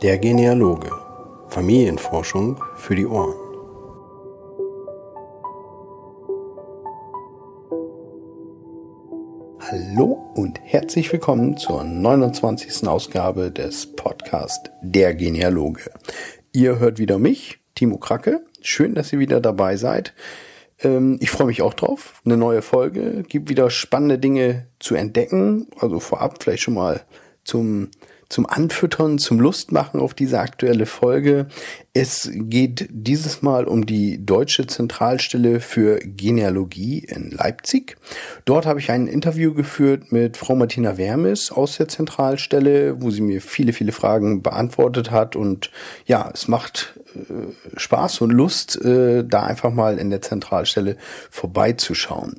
Der Genealoge. Familienforschung für die Ohren. Hallo und herzlich willkommen zur 29. Ausgabe des Podcast Der Genealoge. Ihr hört wieder mich, Timo Kracke. Schön, dass ihr wieder dabei seid. Ähm, ich freue mich auch drauf. Eine neue Folge. Gibt wieder spannende Dinge zu entdecken. Also vorab vielleicht schon mal zum zum Anfüttern, zum Lustmachen auf diese aktuelle Folge. Es geht dieses Mal um die Deutsche Zentralstelle für Genealogie in Leipzig. Dort habe ich ein Interview geführt mit Frau Martina Wermes aus der Zentralstelle, wo sie mir viele, viele Fragen beantwortet hat. Und ja, es macht äh, Spaß und Lust, äh, da einfach mal in der Zentralstelle vorbeizuschauen.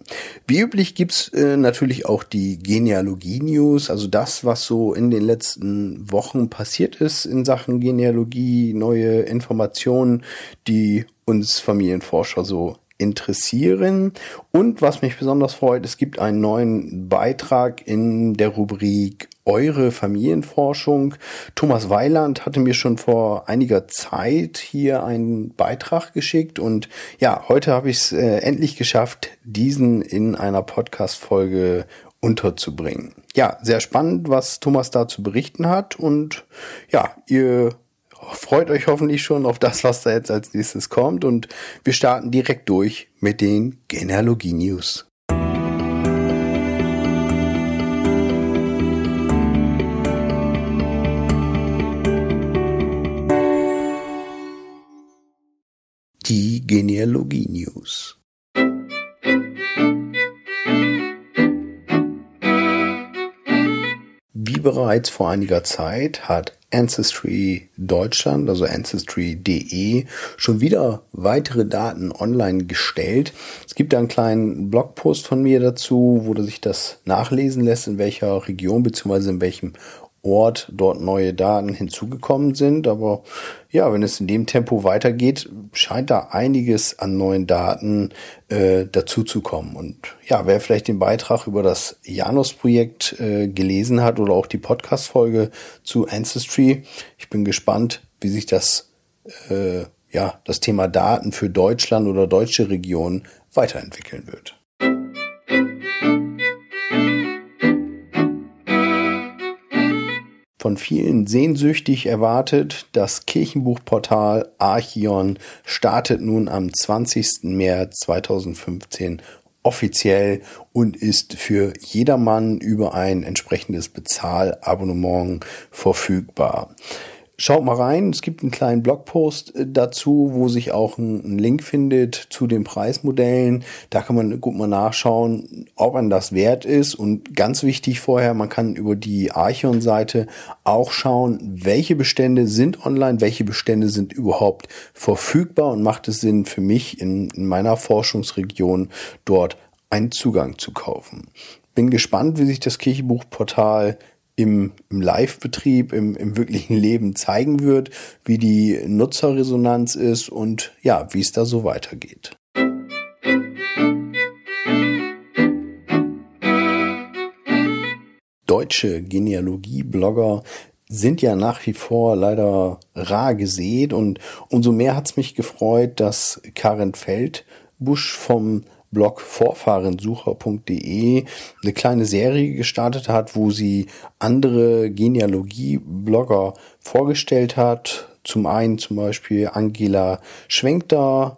Wie üblich gibt's äh, natürlich auch die Genealogie-News, also das, was so in den letzten Wochen passiert ist in Sachen Genealogie, neue Informationen Informationen, die uns Familienforscher so interessieren. Und was mich besonders freut, es gibt einen neuen Beitrag in der Rubrik Eure Familienforschung. Thomas Weiland hatte mir schon vor einiger Zeit hier einen Beitrag geschickt und ja, heute habe ich es äh, endlich geschafft, diesen in einer Podcast-Folge unterzubringen. Ja, sehr spannend, was Thomas da zu berichten hat und ja, ihr freut euch hoffentlich schon auf das, was da jetzt als nächstes kommt. Und wir starten direkt durch mit den Genealogie-News. Die Genealogie-News. Wie bereits vor einiger Zeit hat Ancestry Deutschland, also ancestry.de, schon wieder weitere Daten online gestellt. Es gibt da einen kleinen Blogpost von mir dazu, wo sich das nachlesen lässt, in welcher Region bzw. in welchem Ort dort neue Daten hinzugekommen sind. Aber ja, wenn es in dem Tempo weitergeht, scheint da einiges an neuen Daten äh, dazu zu kommen. Und ja, wer vielleicht den Beitrag über das Janus-Projekt äh, gelesen hat oder auch die Podcast-Folge zu Ancestry, ich bin gespannt, wie sich das äh, ja, das Thema Daten für Deutschland oder deutsche Regionen weiterentwickeln wird. Von vielen sehnsüchtig erwartet. Das Kirchenbuchportal Archion startet nun am 20. März 2015 offiziell und ist für jedermann über ein entsprechendes Bezahlabonnement verfügbar. Schaut mal rein, es gibt einen kleinen Blogpost äh, dazu, wo sich auch ein, Link findet zu den Preismodellen. Da kann man gut mal nachschauen, ob man das wert ist. Und ganz wichtig vorher, man kann über die Archon-Seite auch schauen, welche Bestände sind online, welche Bestände sind überhaupt verfügbar und macht es Sinn für mich in, in meiner Forschungsregion dort einen Zugang zu kaufen. Bin gespannt, wie sich das Kirchenbuchportal im, im Live-Betrieb, im, im wirklichen Leben zeigen wird, wie die Nutzerresonanz ist und ja, wie es da so weitergeht. Deutsche Genealogie-Blogger sind ja nach wie vor leider rar gesät und umso mehr hat es mich gefreut, dass Karin Feldbusch vom Blog vorfahrensucher.de eine kleine Serie gestartet hat, wo sie andere Genealogie-Blogger vorgestellt hat. Zum einen zum Beispiel Angela Schwenkter,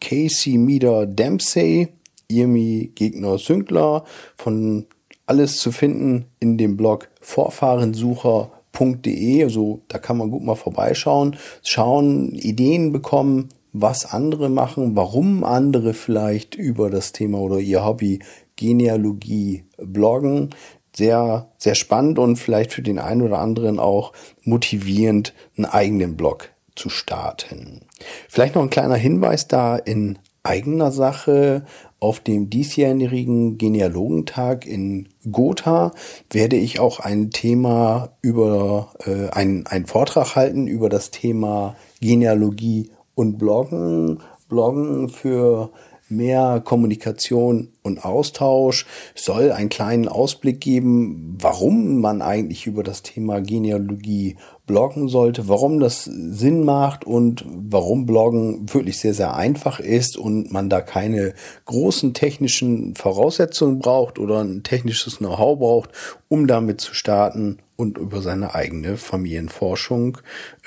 Casey Mieder Dempsey, Irmi Gegner Sünkler, von alles zu finden in dem Blog vorfahrensucher.de. Also da kann man gut mal vorbeischauen, schauen, Ideen bekommen, was andere machen, warum andere vielleicht über das Thema oder ihr Hobby Genealogie bloggen. Sehr, sehr spannend und vielleicht für den einen oder anderen auch motivierend, einen eigenen Blog zu starten. Vielleicht noch ein kleiner Hinweis da in eigener Sache. Auf dem diesjährigen Genealogentag in Gotha werde ich auch ein Thema über, äh, einen, einen Vortrag halten über das Thema Genealogie und Bloggen, Bloggen für mehr Kommunikation und Austausch, soll einen kleinen Ausblick geben, warum man eigentlich über das Thema Genealogie bloggen sollte, warum das Sinn macht und warum Bloggen wirklich sehr, sehr einfach ist und man da keine großen technischen Voraussetzungen braucht oder ein technisches Know-how braucht, um damit zu starten und über seine eigene Familienforschung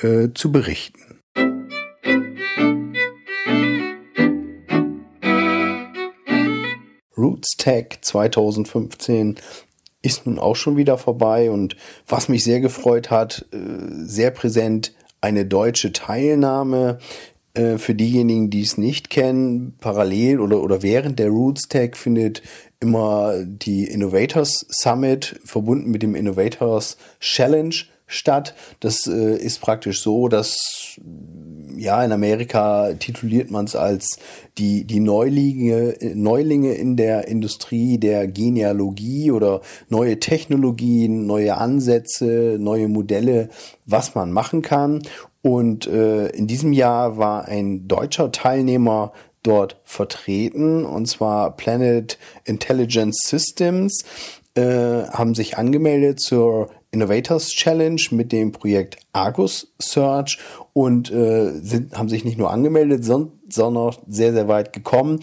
äh, zu berichten. RootsTech 2015 ist nun auch schon wieder vorbei und was mich sehr gefreut hat, äh, sehr präsent eine deutsche Teilnahme. Äh, für diejenigen, die es nicht kennen, parallel oder, oder während der RootsTech findet immer die Innovators Summit verbunden mit dem Innovators Challenge statt. Das äh, ist praktisch so, dass ja in Amerika tituliert man es als die die Neulinge Neulinge in der Industrie der Genealogie oder neue Technologien, neue Ansätze, neue Modelle, was man machen kann. Und äh, in diesem Jahr war ein deutscher Teilnehmer dort vertreten, und zwar Planet Intelligence Systems, äh, haben sich angemeldet zur Innovators Challenge mit dem Projekt Argus Search und äh, sind, haben sich nicht nur angemeldet, sondern sondern sehr, sehr weit gekommen.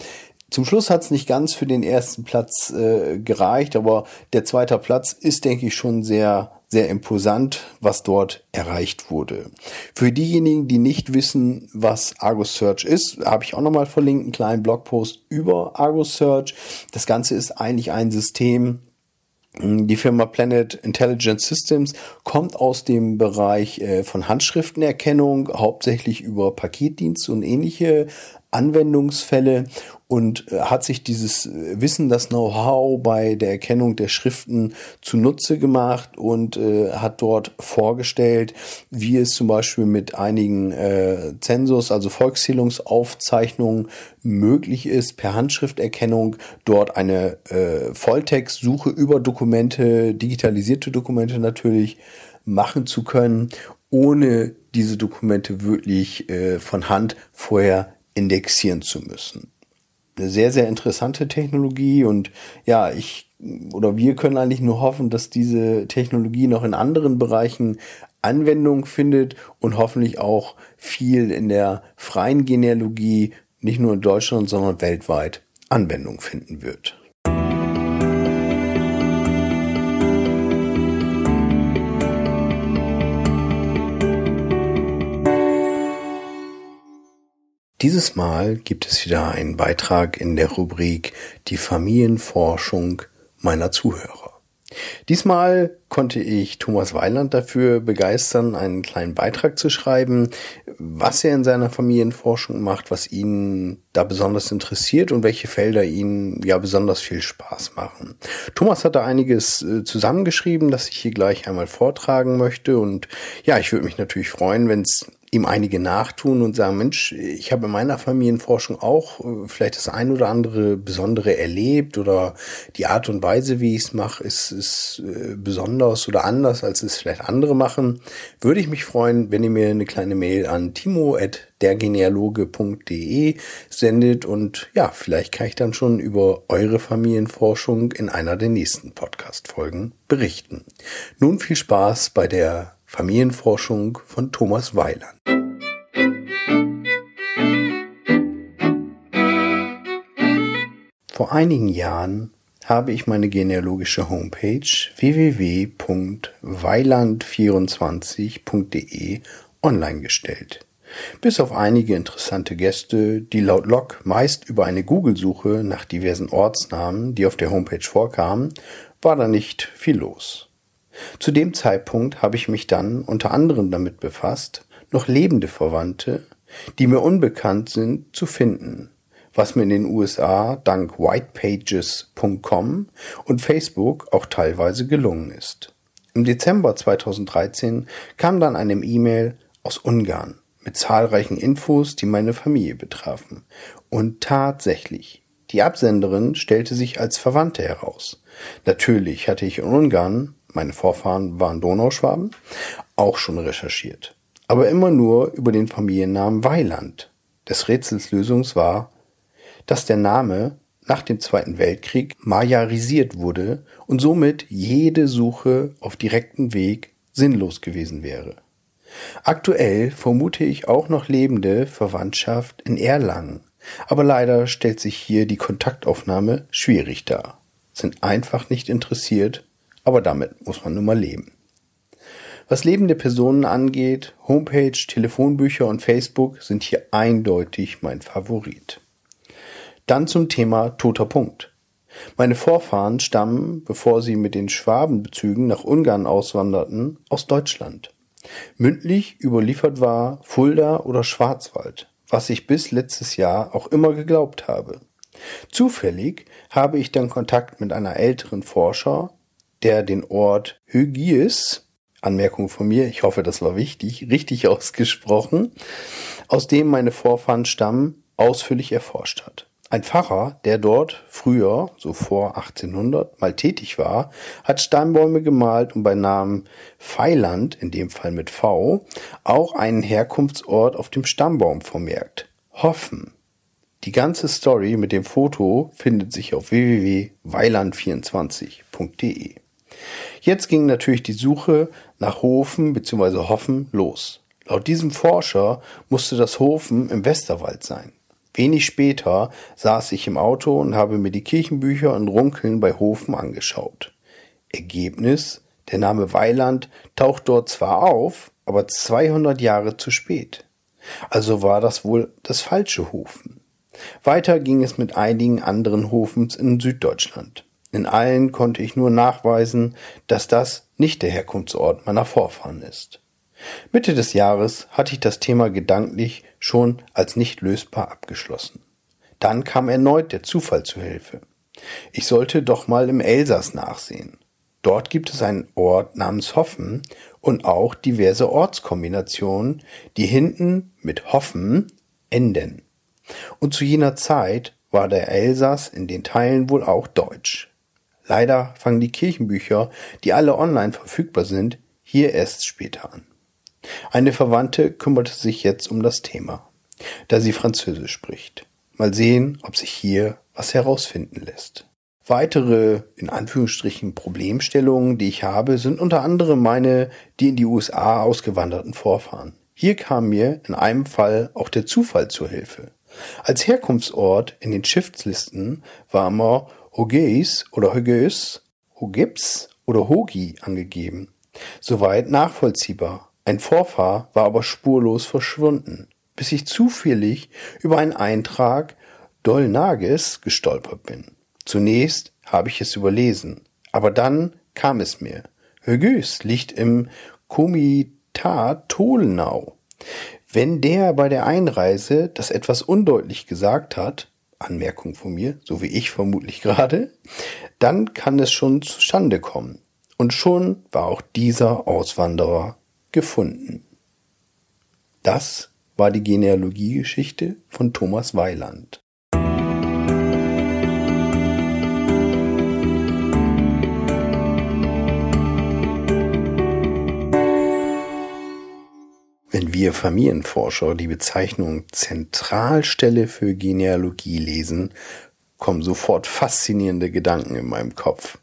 Zum Schluss hat es nicht ganz für den ersten Platz äh, gereicht, aber der zweite Platz ist, denke ich, schon sehr, sehr imposant, was dort erreicht wurde. Für diejenigen, die nicht wissen, was Argus Search ist, habe ich auch nochmal verlinkt, einen kleinen Blogpost über Argus Search. Das Ganze ist eigentlich ein System, die Firma Planet Intelligent Systems kommt aus dem Bereich äh, von Handschriftenerkennung, hauptsächlich über Paketdienste und ähnliche Anwendungsfälle und äh, hat sich dieses äh, Wissen, das Know-how bei der Erkennung der Schriften zunutze gemacht und äh, hat dort vorgestellt, wie es zum Beispiel mit einigen äh, Zensus, also Volkszählungsaufzeichnungen möglich ist, per Handschrifterkennung dort eine äh, Volltextsuche über Dokumente, digitalisierte Dokumente natürlich, machen zu können, ohne diese Dokumente wirklich äh, von Hand vorher indexieren zu müssen. Eine sehr, sehr interessante Technologie und ja, ich oder wir können eigentlich nur hoffen, dass diese Technologie noch in anderen Bereichen Anwendung findet und hoffentlich auch viel in der freien Genealogie, nicht nur in Deutschland, sondern weltweit Anwendung finden wird. Dieses Mal gibt es wieder einen Beitrag in der Rubrik Die Familienforschung meiner Zuhörer. Diesmal konnte ich Thomas Weiland dafür begeistern, einen kleinen Beitrag zu schreiben, was er in seiner Familienforschung macht, was ihn da besonders interessiert und welche Felder ihn ja besonders viel Spaß machen. Thomas hat da einiges äh, zusammengeschrieben, das ich hier gleich einmal vortragen möchte und ja, ich würde mich natürlich freuen, wenn es ihm einige nachtun und sagen, Mensch, ich habe in meiner Familienforschung auch äh, vielleicht das ein oder andere Besondere erlebt oder die Art und Weise, wie ich es mache, ist, ist äh, besonders oder anders, als es vielleicht andere machen. Würde ich mich freuen, wenn ihr mir eine kleine Mail an timo.dergenealoge.de sendet und ja, vielleicht kann ich dann schon über eure Familienforschung in einer der nächsten Podcast-Folgen berichten. Nun viel Spaß bei der Familienforschung von Thomas Weiland. Vor einigen Jahren habe ich meine genealogische Homepage www.weiland24.de online gestellt. Bis auf einige interessante Gäste, die laut Log meist über eine Google-Suche nach diversen Ortsnamen, die auf der Homepage vorkamen, war da nicht viel los. Zu dem Zeitpunkt habe ich mich dann unter anderem damit befasst, noch lebende Verwandte, die mir unbekannt sind, zu finden, was mir in den USA dank whitepages.com und Facebook auch teilweise gelungen ist. Im Dezember 2013 kam dann eine E-Mail aus Ungarn mit zahlreichen Infos, die meine Familie betrafen. Und tatsächlich, die Absenderin stellte sich als Verwandte heraus. Natürlich hatte ich in Ungarn meine Vorfahren waren Donauschwaben, auch schon recherchiert. Aber immer nur über den Familiennamen Weiland. Des Rätsels Lösung war, dass der Name nach dem Zweiten Weltkrieg majarisiert wurde und somit jede Suche auf direktem Weg sinnlos gewesen wäre. Aktuell vermute ich auch noch lebende Verwandtschaft in Erlangen, aber leider stellt sich hier die Kontaktaufnahme schwierig dar. Sind einfach nicht interessiert, aber damit muss man nun mal leben. Was lebende Personen angeht, Homepage, Telefonbücher und Facebook sind hier eindeutig mein Favorit. Dann zum Thema toter Punkt. Meine Vorfahren stammen, bevor sie mit den Schwabenbezügen nach Ungarn auswanderten, aus Deutschland. Mündlich überliefert war Fulda oder Schwarzwald, was ich bis letztes Jahr auch immer geglaubt habe. Zufällig habe ich dann Kontakt mit einer älteren Forscher, der den Ort Hygies, Anmerkung von mir, ich hoffe, das war wichtig, richtig ausgesprochen, aus dem meine Vorfahren stammen, ausführlich erforscht hat. Ein Pfarrer, der dort früher, so vor 1800, mal tätig war, hat Steinbäume gemalt und bei Namen Feiland, in dem Fall mit V, auch einen Herkunftsort auf dem Stammbaum vermerkt. Hoffen. Die ganze Story mit dem Foto findet sich auf www.weiland24.de. Jetzt ging natürlich die Suche nach Hofen bzw. Hoffen los. Laut diesem Forscher musste das Hofen im Westerwald sein. Wenig später saß ich im Auto und habe mir die Kirchenbücher und Runkeln bei Hofen angeschaut. Ergebnis, der Name Weiland taucht dort zwar auf, aber 200 Jahre zu spät. Also war das wohl das falsche Hofen. Weiter ging es mit einigen anderen Hofens in Süddeutschland. In allen konnte ich nur nachweisen, dass das nicht der Herkunftsort meiner Vorfahren ist. Mitte des Jahres hatte ich das Thema gedanklich schon als nicht lösbar abgeschlossen. Dann kam erneut der Zufall zu Hilfe. Ich sollte doch mal im Elsass nachsehen. Dort gibt es einen Ort namens Hoffen und auch diverse Ortskombinationen, die hinten mit Hoffen enden. Und zu jener Zeit war der Elsass in den Teilen wohl auch deutsch. Leider fangen die Kirchenbücher, die alle online verfügbar sind, hier erst später an. Eine Verwandte kümmerte sich jetzt um das Thema, da sie Französisch spricht. Mal sehen, ob sich hier was herausfinden lässt. Weitere, in Anführungsstrichen, Problemstellungen, die ich habe, sind unter anderem meine, die in die USA ausgewanderten Vorfahren. Hier kam mir in einem Fall auch der Zufall zur Hilfe. Als Herkunftsort in den Schiffslisten war immer Hogeis oder Hogeus, Hogips oder Hogi angegeben. Soweit nachvollziehbar. Ein Vorfahr war aber spurlos verschwunden, bis ich zufällig über einen Eintrag Dolnages gestolpert bin. Zunächst habe ich es überlesen, aber dann kam es mir. Högüs liegt im Komitat Tolnau. Wenn der bei der Einreise das etwas undeutlich gesagt hat, Anmerkung von mir, so wie ich vermutlich gerade, dann kann es schon zustande kommen. Und schon war auch dieser Auswanderer gefunden. Das war die Genealogiegeschichte von Thomas Weiland. Wenn wir Familienforscher die Bezeichnung Zentralstelle für Genealogie lesen, kommen sofort faszinierende Gedanken in meinem Kopf.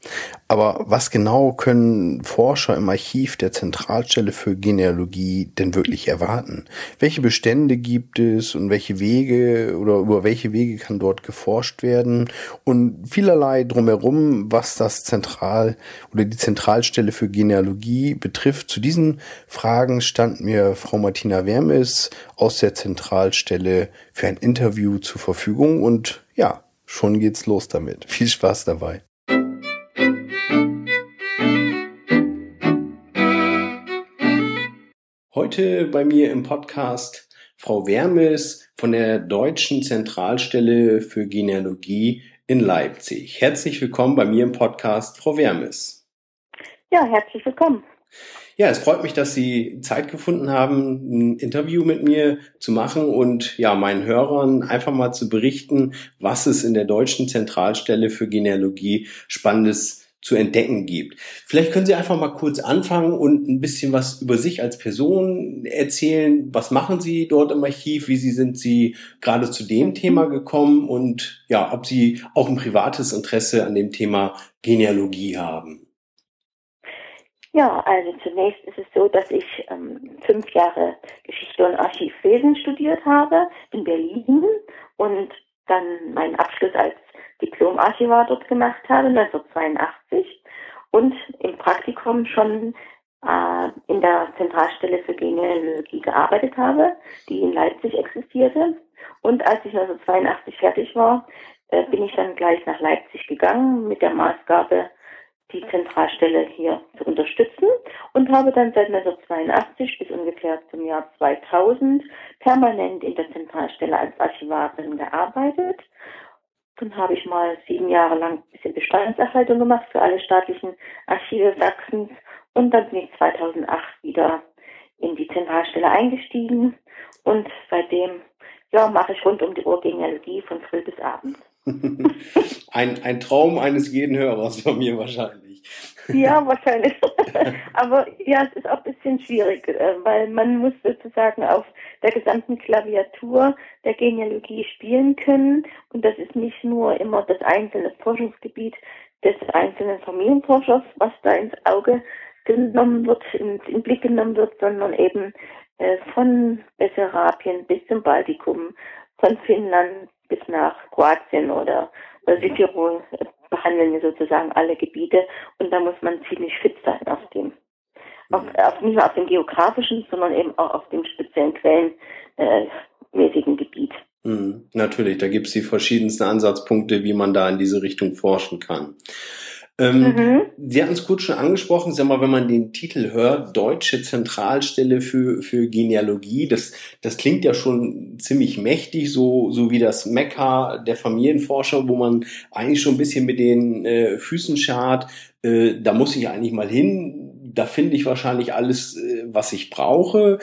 Aber was genau können Forscher im Archiv der Zentralstelle für Genealogie denn wirklich erwarten? Welche Bestände gibt es und welche Wege oder über welche Wege kann dort geforscht werden? Und vielerlei drumherum, was das Zentral oder die Zentralstelle für Genealogie betrifft. Zu diesen Fragen stand mir Frau Martina Wermes aus der Zentralstelle für ein Interview zur Verfügung und ja, Schon geht's los damit. Viel Spaß dabei. Heute bei mir im Podcast Frau Wermes von der Deutschen Zentralstelle für Genealogie in Leipzig. Herzlich willkommen bei mir im Podcast, Frau Wermes. Ja, herzlich willkommen. Ja, es freut mich, dass Sie Zeit gefunden haben, ein Interview mit mir zu machen und ja, meinen Hörern einfach mal zu berichten, was es in der deutschen Zentralstelle für Genealogie Spannendes zu entdecken gibt. Vielleicht können Sie einfach mal kurz anfangen und ein bisschen was über sich als Person erzählen. Was machen Sie dort im Archiv? Wie Sie sind Sie gerade zu dem Thema gekommen und ja, ob Sie auch ein privates Interesse an dem Thema Genealogie haben? Ja, also zunächst ist es so, dass ich ähm, fünf Jahre Geschichte und Archivwesen studiert habe in Berlin und dann meinen Abschluss als Diplom-Archivar dort gemacht habe, 1982, und im Praktikum schon äh, in der Zentralstelle für Genealogie gearbeitet habe, die in Leipzig existierte. Und als ich 1982 fertig war, äh, bin ich dann gleich nach Leipzig gegangen mit der Maßgabe, die Zentralstelle hier zu unterstützen und habe dann seit 1982 bis ungefähr zum Jahr 2000 permanent in der Zentralstelle als Archivarin gearbeitet dann habe ich mal sieben Jahre lang ein bisschen Bestandserhaltung gemacht für alle staatlichen Archive Sachsens und dann bin ich 2008 wieder in die Zentralstelle eingestiegen und seitdem ja, mache ich rund um die Uhr Genealogie von früh bis abends. ein, ein Traum eines jeden Hörers von mir wahrscheinlich. Ja, wahrscheinlich. Aber ja, es ist auch ein bisschen schwierig, äh, weil man muss sozusagen auf der gesamten Klaviatur der Genealogie spielen können. Und das ist nicht nur immer das einzelne Forschungsgebiet des einzelnen Familienforschers, was da ins Auge genommen wird, in, in Blick genommen wird, sondern eben äh, von Bessarabien bis zum Baltikum, von Finnland bis nach Kroatien oder, Südtirol behandeln wir sozusagen alle Gebiete und da muss man ziemlich fit sein auf dem, auf, mhm. auf, nicht nur auf dem geografischen, sondern eben auch auf dem speziellen quellenmäßigen äh, Gebiet. Mhm, natürlich, da gibt es die verschiedensten Ansatzpunkte, wie man da in diese Richtung forschen kann. Ähm, mhm. Sie hatten es kurz schon angesprochen, sag mal, wenn man den Titel hört, Deutsche Zentralstelle für, für Genealogie, das, das klingt ja schon ziemlich mächtig, so, so wie das Mekka der Familienforscher, wo man eigentlich schon ein bisschen mit den äh, Füßen schart, äh, da muss ich eigentlich mal hin, da finde ich wahrscheinlich alles, äh, was ich brauche.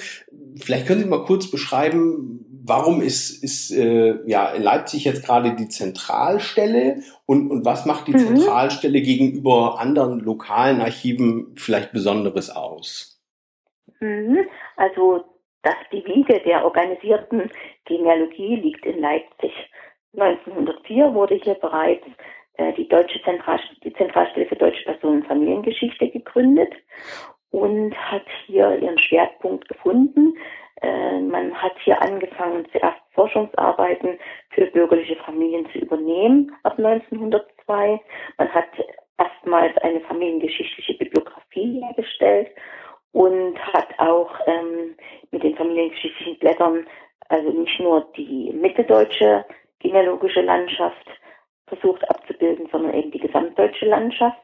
Vielleicht können Sie mal kurz beschreiben, warum ist, ist äh, ja in Leipzig jetzt gerade die Zentralstelle und, und was macht die mhm. Zentralstelle gegenüber anderen lokalen Archiven vielleicht Besonderes aus? Mhm. Also dass die Wiege der organisierten Genealogie liegt in Leipzig. 1904 wurde hier bereits äh, die Deutsche Zentral die Zentralstelle für deutsche Personen- und Familiengeschichte gegründet und hat hier ihren Schwerpunkt gefunden äh, man hat hier angefangen, zuerst Forschungsarbeiten für bürgerliche Familien zu übernehmen ab 1902. Man hat erstmals eine familiengeschichtliche Bibliografie hergestellt und hat auch ähm, mit den familiengeschichtlichen Blättern also nicht nur die mitteldeutsche genealogische Landschaft versucht abzubilden, sondern eben die gesamtdeutsche Landschaft.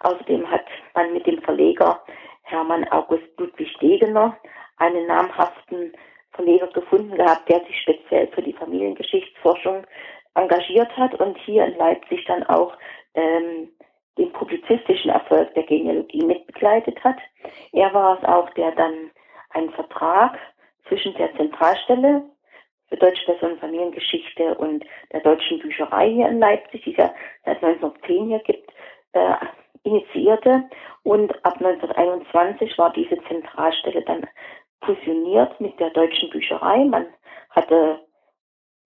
Außerdem hat man mit dem Verleger Hermann August Ludwig Degener einen namhaften Verleger gefunden gehabt, der sich speziell für die Familiengeschichtsforschung engagiert hat und hier in Leipzig dann auch ähm, den publizistischen Erfolg der Genealogie mitbegleitet hat. Er war es auch, der dann einen Vertrag zwischen der Zentralstelle für Deutsche Person- und Familiengeschichte und der Deutschen Bücherei hier in Leipzig, die es ja seit 1910 hier gibt, äh, initiierte. Und ab 1921 war diese Zentralstelle dann fusioniert mit der Deutschen Bücherei. Man hatte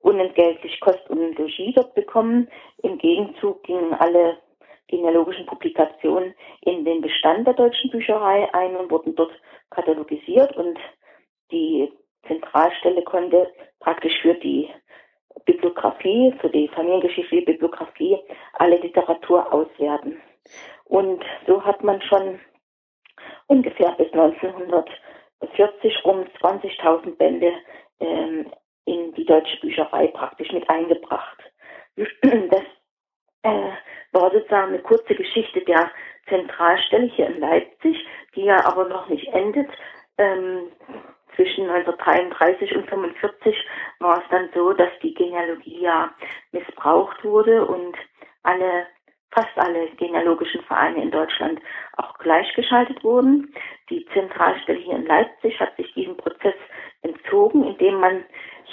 unentgeltlich Kost und Logis dort bekommen. Im Gegenzug gingen alle genealogischen Publikationen in den Bestand der Deutschen Bücherei ein und wurden dort katalogisiert und die Zentralstelle konnte praktisch für die Bibliografie, für die familiengeschichtliche Bibliografie alle Literatur auswerten. Und so hat man schon ungefähr bis 1900 40 rum 20.000 Bände ähm, in die deutsche Bücherei praktisch mit eingebracht. Das äh, war sozusagen eine kurze Geschichte der Zentralstelle hier in Leipzig, die ja aber noch nicht endet. Ähm, zwischen 1933 und 1945 war es dann so, dass die Genealogie ja missbraucht wurde und alle fast alle genealogischen Vereine in Deutschland auch gleichgeschaltet wurden. Die Zentralstelle hier in Leipzig hat sich diesem Prozess entzogen, indem man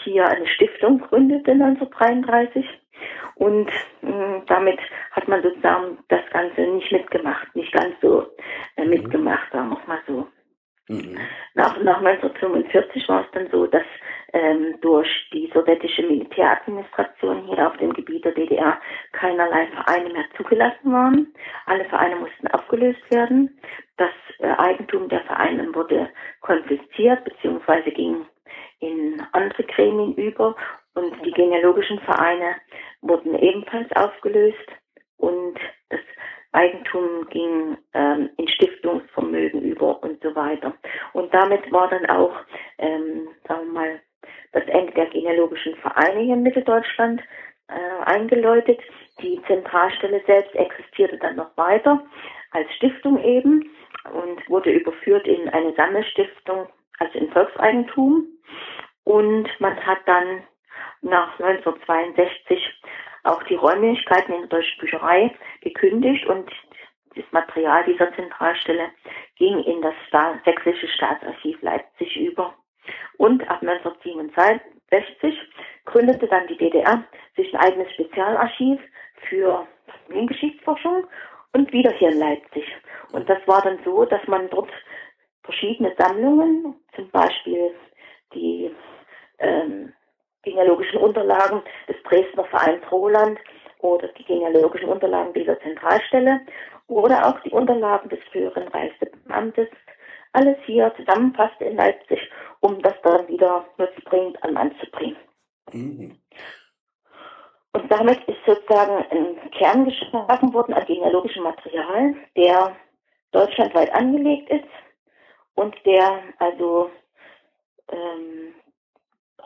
hier eine Stiftung gründete 1933 Und mh, damit hat man sozusagen das Ganze nicht mitgemacht, nicht ganz so äh, mhm. mitgemacht, sagen wir mal so. Mhm. Nach, nach 1945 war es dann so, dass ähm, durch die sowjetische Militäradministration hier auf dem Gebiet der DDR keinerlei Vereine mehr zugelassen waren. Alle Vereine mussten aufgelöst werden. Das äh, Eigentum der Vereine wurde konfisziert bzw. ging in andere Gremien über und die genealogischen Vereine wurden ebenfalls aufgelöst und das Eigentum ging ähm, in Stiftungsvermögen über und so weiter. Und damit war dann auch, ähm, sagen wir mal, das Ende der genealogischen Vereine hier in Mitteldeutschland äh, eingeläutet. Die Zentralstelle selbst existierte dann noch weiter als Stiftung eben und wurde überführt in eine Sammelstiftung, also in Volkseigentum. Und man hat dann nach 1962 auch die Räumlichkeiten in der Deutschen Bücherei gekündigt und das Material dieser Zentralstelle ging in das Sächsische Staatsarchiv Leipzig über. Und ab 1967 gründete dann die DDR sich ein eigenes Spezialarchiv für Familiengeschichtsforschung und wieder hier in Leipzig. Und das war dann so, dass man dort verschiedene Sammlungen, zum Beispiel die ähm, genealogischen Unterlagen des Dresdner Vereins Roland oder die genealogischen Unterlagen dieser Zentralstelle oder auch die Unterlagen des früheren Reichsdeppenamtes alles hier zusammenfasst in Leipzig, um das dann wieder nutzbringend an Mann zu bringen. Mhm. Und damit ist sozusagen ein Kern geschaffen worden an genealogischem Material, der deutschlandweit angelegt ist und der also ähm,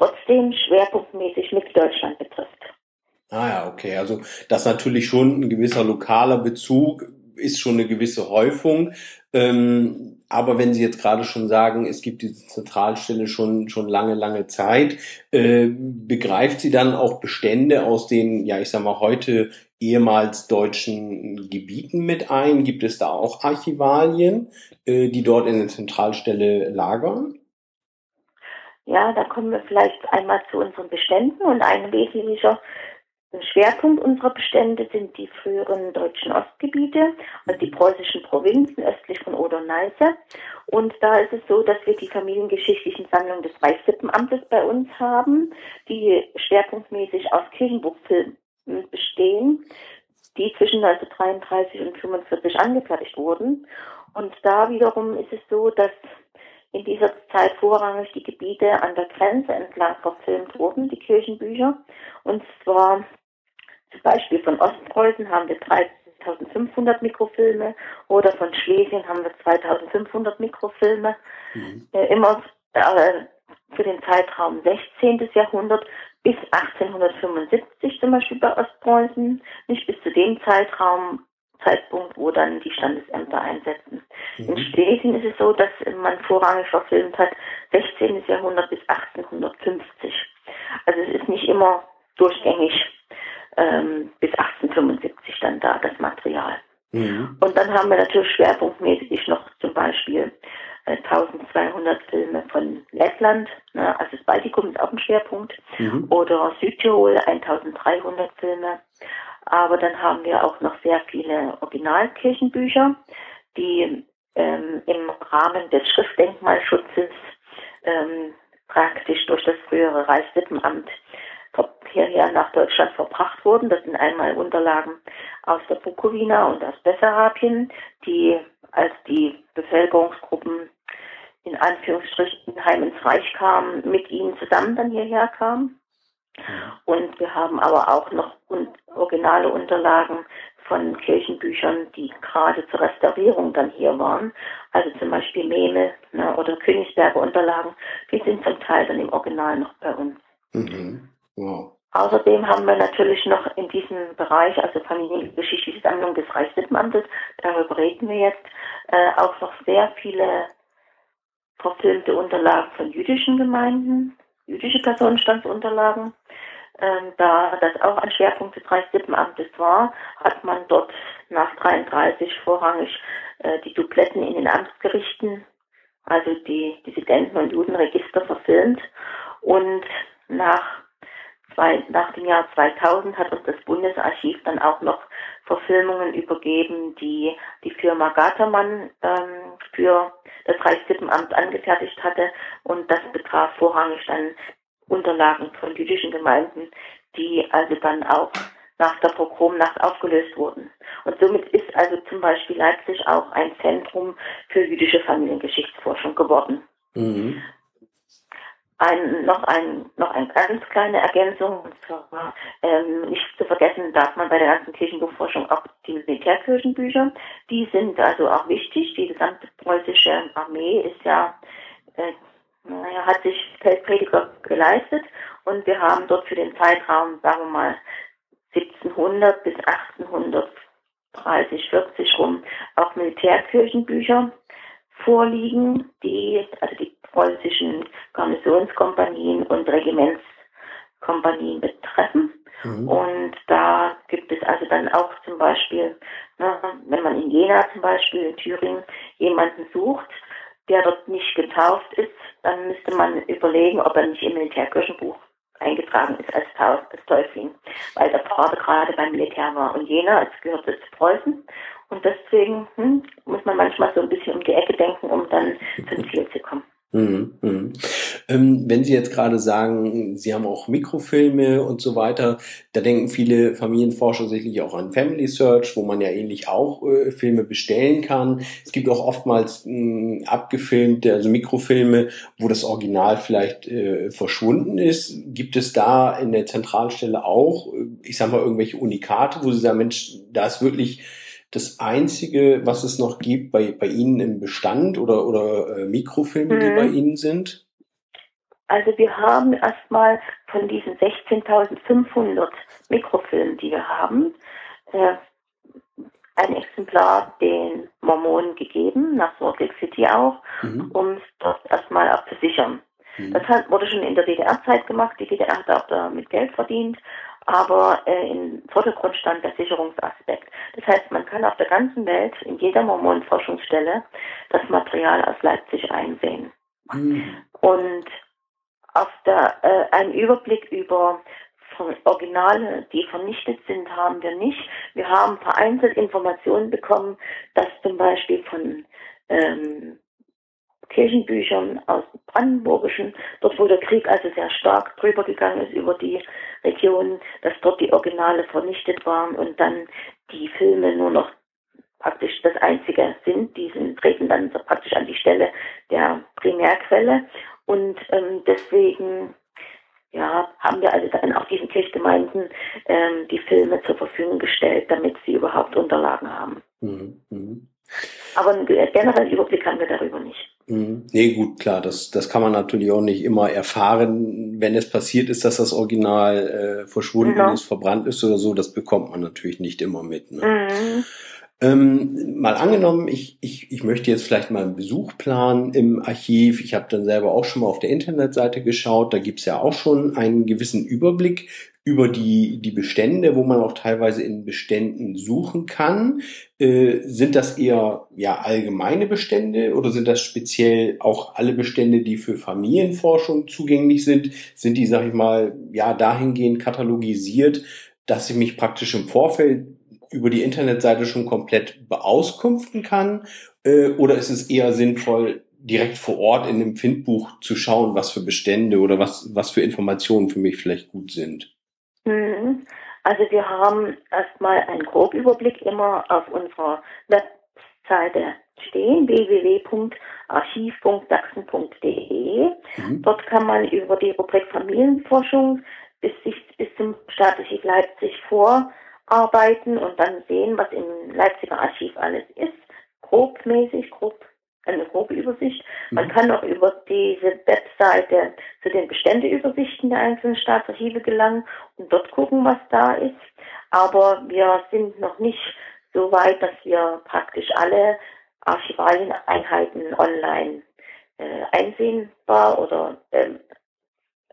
trotzdem schwerpunktmäßig Mitteldeutschland betrifft. Ah ja, okay. Also das natürlich schon ein gewisser lokaler Bezug ist schon eine gewisse Häufung. Ähm, aber wenn Sie jetzt gerade schon sagen, es gibt diese Zentralstelle schon, schon lange, lange Zeit, äh, begreift sie dann auch Bestände aus den, ja, ich sag mal, heute ehemals deutschen Gebieten mit ein? Gibt es da auch Archivalien, äh, die dort in der Zentralstelle lagern? Ja, da kommen wir vielleicht einmal zu unseren Beständen und ein wesentlicher Schwerpunkt unserer Bestände sind die früheren deutschen Ostgebiete, also die preußischen Provinzen östlich von Oder und Neiße. Und da ist es so, dass wir die familiengeschichtlichen Sammlungen des Reichssippenamtes bei uns haben, die schwerpunktmäßig aus Kirchenbuchfilmen bestehen, die zwischen 1933 und 1945 angefertigt wurden. Und da wiederum ist es so, dass in dieser Zeit vorrangig die Gebiete an der Grenze entlang verfilmt wurden, die Kirchenbücher. Und zwar zum Beispiel von Ostpreußen haben wir 3500 Mikrofilme oder von Schlesien haben wir 2500 Mikrofilme. Mhm. Äh, immer äh, für den Zeitraum 16. Jahrhundert bis 1875 zum Beispiel bei Ostpreußen, nicht bis zu dem Zeitraum, Zeitpunkt, wo dann die Standesämter einsetzen. Mhm. In Schlesien ist es so, dass man vorrangig verfilmt hat 16. Jahrhundert bis 1850. Also es ist nicht immer durchgängig ähm, bis 1875 dann da, das Material. Mhm. Und dann haben wir natürlich schwerpunktmäßig noch zum Beispiel äh, 1200 Filme von Lettland, ne, also das Baltikum ist auch ein Schwerpunkt, mhm. oder Südtirol 1300 Filme. Aber dann haben wir auch noch sehr viele Originalkirchenbücher, die ähm, im Rahmen des Schriftdenkmalschutzes ähm, praktisch durch das frühere Reichssippenamt hierher nach Deutschland verbracht wurden. Das sind einmal Unterlagen aus der Bukowina und aus Bessarabien, die als die Bevölkerungsgruppen in Anführungsstrichen heim ins Reich kamen, mit ihnen zusammen dann hierher kamen. Und wir haben aber auch noch originale Unterlagen von Kirchenbüchern, die gerade zur Restaurierung dann hier waren. Also zum Beispiel Meme ne, oder Königsberger Unterlagen, die sind zum Teil dann im Original noch bei uns. Mhm. Wow. Außerdem haben wir natürlich noch in diesem Bereich, also Familiengeschichtliche Sammlung des Reichssippenamtes, darüber reden wir jetzt, äh, auch noch sehr viele verfilmte Unterlagen von jüdischen Gemeinden, jüdische Personenstandsunterlagen. Ähm, da das auch ein Schwerpunkt des Reichssippenamtes war, hat man dort nach 33 vorrangig äh, die Dupletten in den Amtsgerichten, also die Dissidenten- und Judenregister verfilmt und nach zwei, nach dem Jahr 2000 hat uns das Bundesarchiv dann auch noch Verfilmungen übergeben, die die Firma Gatermann ähm, für das Reichssippenamt angefertigt hatte. Und das betraf vorrangig dann Unterlagen von jüdischen Gemeinden, die also dann auch nach der Pogromnacht aufgelöst wurden. Und somit ist also zum Beispiel Leipzig auch ein Zentrum für jüdische Familiengeschichtsforschung geworden. Mhm. Ein, noch, ein, noch eine ganz kleine Ergänzung, und zwar ähm, nicht zu vergessen darf man bei der ganzen Kirchenbuchforschung auch die Militärkirchenbücher. Die sind also auch wichtig. Die gesamte preußische Armee ist ja, äh, naja, hat sich Feldprediger geleistet und wir haben dort für den Zeitraum, sagen wir mal, 1700 bis 1830, 40 rum auch Militärkirchenbücher vorliegen, die, also die preußischen Garnisonskompanien und Regimentskompanien betreffen. Mhm. Und da gibt es also dann auch zum Beispiel, ne, wenn man in Jena zum Beispiel, in Thüringen, jemanden sucht, der dort nicht getauft ist, dann müsste man überlegen, ob er nicht im Militärkirchenbuch eingetragen ist als, als Täufling, weil der Vater gerade beim Militär war. Und Jena, es gehörte zu Preußen. Und deswegen hm, muss man manchmal so ein bisschen um die Ecke denken, um dann zum Ziel zu kommen. Mhm, mhm. Ähm, wenn Sie jetzt gerade sagen, Sie haben auch Mikrofilme und so weiter, da denken viele Familienforscher sicherlich auch an Family Search, wo man ja ähnlich auch äh, Filme bestellen kann. Es gibt auch oftmals mh, abgefilmte, also Mikrofilme, wo das Original vielleicht äh, verschwunden ist. Gibt es da in der Zentralstelle auch, äh, ich sag mal, irgendwelche Unikate, wo Sie sagen, Mensch, da ist wirklich das einzige, was es noch gibt bei, bei Ihnen im Bestand oder, oder äh, Mikrofilme, mhm. die bei Ihnen sind? Also wir haben erstmal von diesen 16.500 Mikrofilmen, die wir haben, äh, ein Exemplar den Mormonen gegeben, nach Salt Lake City auch, mhm. um es dort erstmal abzusichern. Mhm. Das hat, wurde schon in der DDR-Zeit gemacht. Die DDR hat auch damit Geld verdient aber äh, im Vordergrund stand der Sicherungsaspekt. Das heißt, man kann auf der ganzen Welt, in jeder Mormonforschungsstelle, das Material aus Leipzig einsehen. Mhm. Und auf der, äh, einen Überblick über Originale, die vernichtet sind, haben wir nicht. Wir haben vereinzelt Informationen bekommen, dass zum Beispiel von ähm, Kirchenbüchern aus dem Brandenburgischen, dort wo der Krieg also sehr stark drüber gegangen ist über die Region, dass dort die Originale vernichtet waren und dann die Filme nur noch praktisch das einzige sind, die sind, treten dann praktisch an die Stelle der Primärquelle und ähm, deswegen ja, haben wir also dann auch diesen Kirchgemeinden ähm, die Filme zur Verfügung gestellt, damit sie überhaupt Unterlagen haben. Mhm. Aber einen generellen Überblick haben wir darüber nicht. Mhm. Nee, gut, klar, das, das kann man natürlich auch nicht immer erfahren. Wenn es passiert ist, dass das Original äh, verschwunden ja. ist, verbrannt ist oder so, das bekommt man natürlich nicht immer mit. Ne? Mhm. Ähm, mal angenommen, ich, ich, ich möchte jetzt vielleicht mal einen Besuch planen im Archiv. Ich habe dann selber auch schon mal auf der Internetseite geschaut. Da gibt's ja auch schon einen gewissen Überblick über die, die Bestände, wo man auch teilweise in Beständen suchen kann. Äh, sind das eher ja allgemeine Bestände oder sind das speziell auch alle Bestände, die für Familienforschung zugänglich sind? Sind die, sag ich mal, ja dahingehend katalogisiert, dass ich mich praktisch im Vorfeld über die Internetseite schon komplett beauskunften kann? Äh, oder ist es eher sinnvoll, direkt vor Ort in dem Findbuch zu schauen, was für Bestände oder was, was für Informationen für mich vielleicht gut sind? Mhm. Also wir haben erstmal einen Grobüberblick immer auf unserer Webseite stehen, www.archiv.sachsen.de. Mhm. Dort kann man über die Rubrik Familienforschung bis, bis zum Staatsarchiv Leipzig vorarbeiten und dann sehen, was im Leipziger Archiv alles ist. Grobmäßig, grob eine grobe Übersicht. Man mhm. kann auch über diese Webseite zu den Beständeübersichten der einzelnen Staatsarchive gelangen und dort gucken, was da ist. Aber wir sind noch nicht so weit, dass wir praktisch alle Archivalieneinheiten online äh, einsehbar oder ähm, äh,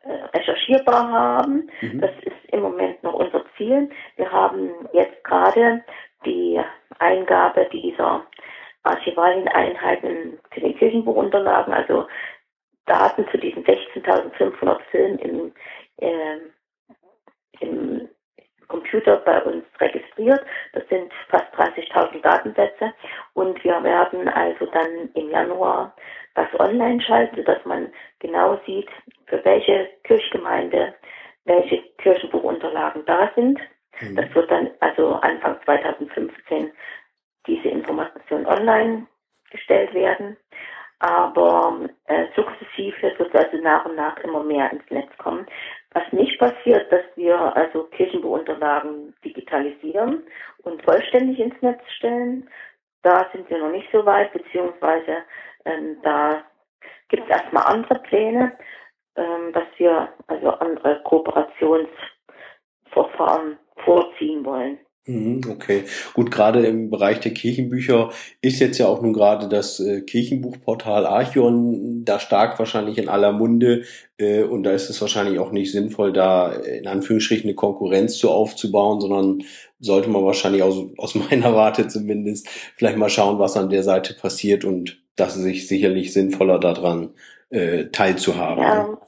recherchierbar haben. Mhm. Das ist im Moment noch unser Ziel. Wir haben jetzt gerade die Eingabe dieser Archivalieneinheiten zu den Kirchenbuchunterlagen, also Daten zu diesen 16.500 Filmen im, äh, im Computer bei uns registriert. Das sind fast 30.000 Datensätze und wir werden also dann im Januar das online schalten, sodass man genau sieht, für welche Kirchgemeinde welche Kirchenbuchunterlagen da sind. Mhm. Das wird dann also Anfang 2015 diese Information online gestellt werden. Aber äh, sukzessive wird also nach und nach immer mehr ins Netz kommen. Was nicht passiert, dass wir also Kirchenbuchunterlagen digitalisieren und vollständig ins Netz stellen. Da sind wir noch nicht so weit, beziehungsweise ähm, da gibt es erstmal andere Pläne, ähm, dass wir also andere Kooperationsverfahren vorziehen wollen. Mhm, okay, gut, gerade im Bereich der Kirchenbücher ist jetzt ja auch nun gerade das äh, Kirchenbuchportal Archion da stark wahrscheinlich in aller Munde äh, und da ist es wahrscheinlich auch nicht sinnvoll, da in Anführungsstrichen eine Konkurrenz zu aufzubauen, sondern sollte man wahrscheinlich aus, aus meiner Warte zumindest vielleicht mal schauen, was an der Seite passiert und das ist sich sicherlich sinnvoller daran äh, teilzuhaben. Ja, ne?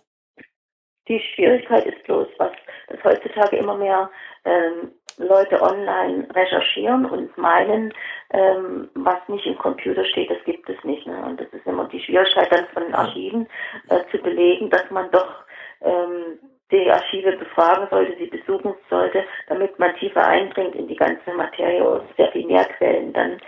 die Schwierigkeit ist bloß, was dass heutzutage immer mehr ähm, Leute online recherchieren und meinen, ähm, was nicht im Computer steht, das gibt es nicht. Ne? Und das ist immer die Schwierigkeit dann von Archiven äh, zu belegen, dass man doch ähm, die Archive befragen sollte, sie besuchen sollte, damit man tiefer eindringt in die ganze Materie und sehr viel mehr Quellen dann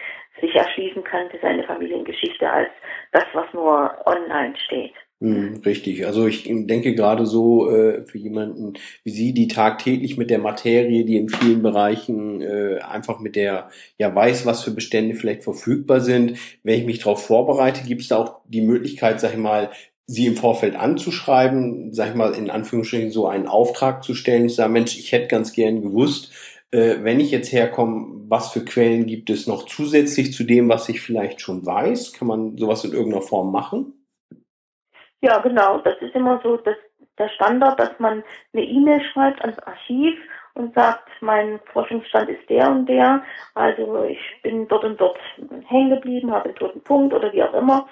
sich erschließen kann für seine Familiengeschichte als das, was nur online steht. Hm, richtig. Also ich denke gerade so äh, für jemanden wie Sie, die tagtäglich mit der Materie, die in vielen Bereichen äh, einfach mit der, ja weiß, was für Bestände vielleicht verfügbar sind. Wenn ich mich darauf vorbereite, gibt es da auch die Möglichkeit, sag ich mal, Sie im Vorfeld anzuschreiben, sag ich mal, in Anführungsstrichen so einen Auftrag zu stellen, zu sagen, Mensch, ich hätte ganz gern gewusst, äh, wenn ich jetzt herkomme, was für Quellen gibt es noch zusätzlich zu dem, was ich vielleicht schon weiß? Kann man sowas in irgendeiner Form machen? Ja, genau. Das ist immer so dass der Standard, dass man eine E-Mail schreibt ans Archiv und sagt, mein Forschungsstand ist der und der. Also ich bin dort und dort hängen geblieben, habe einen toten Punkt oder wie auch immer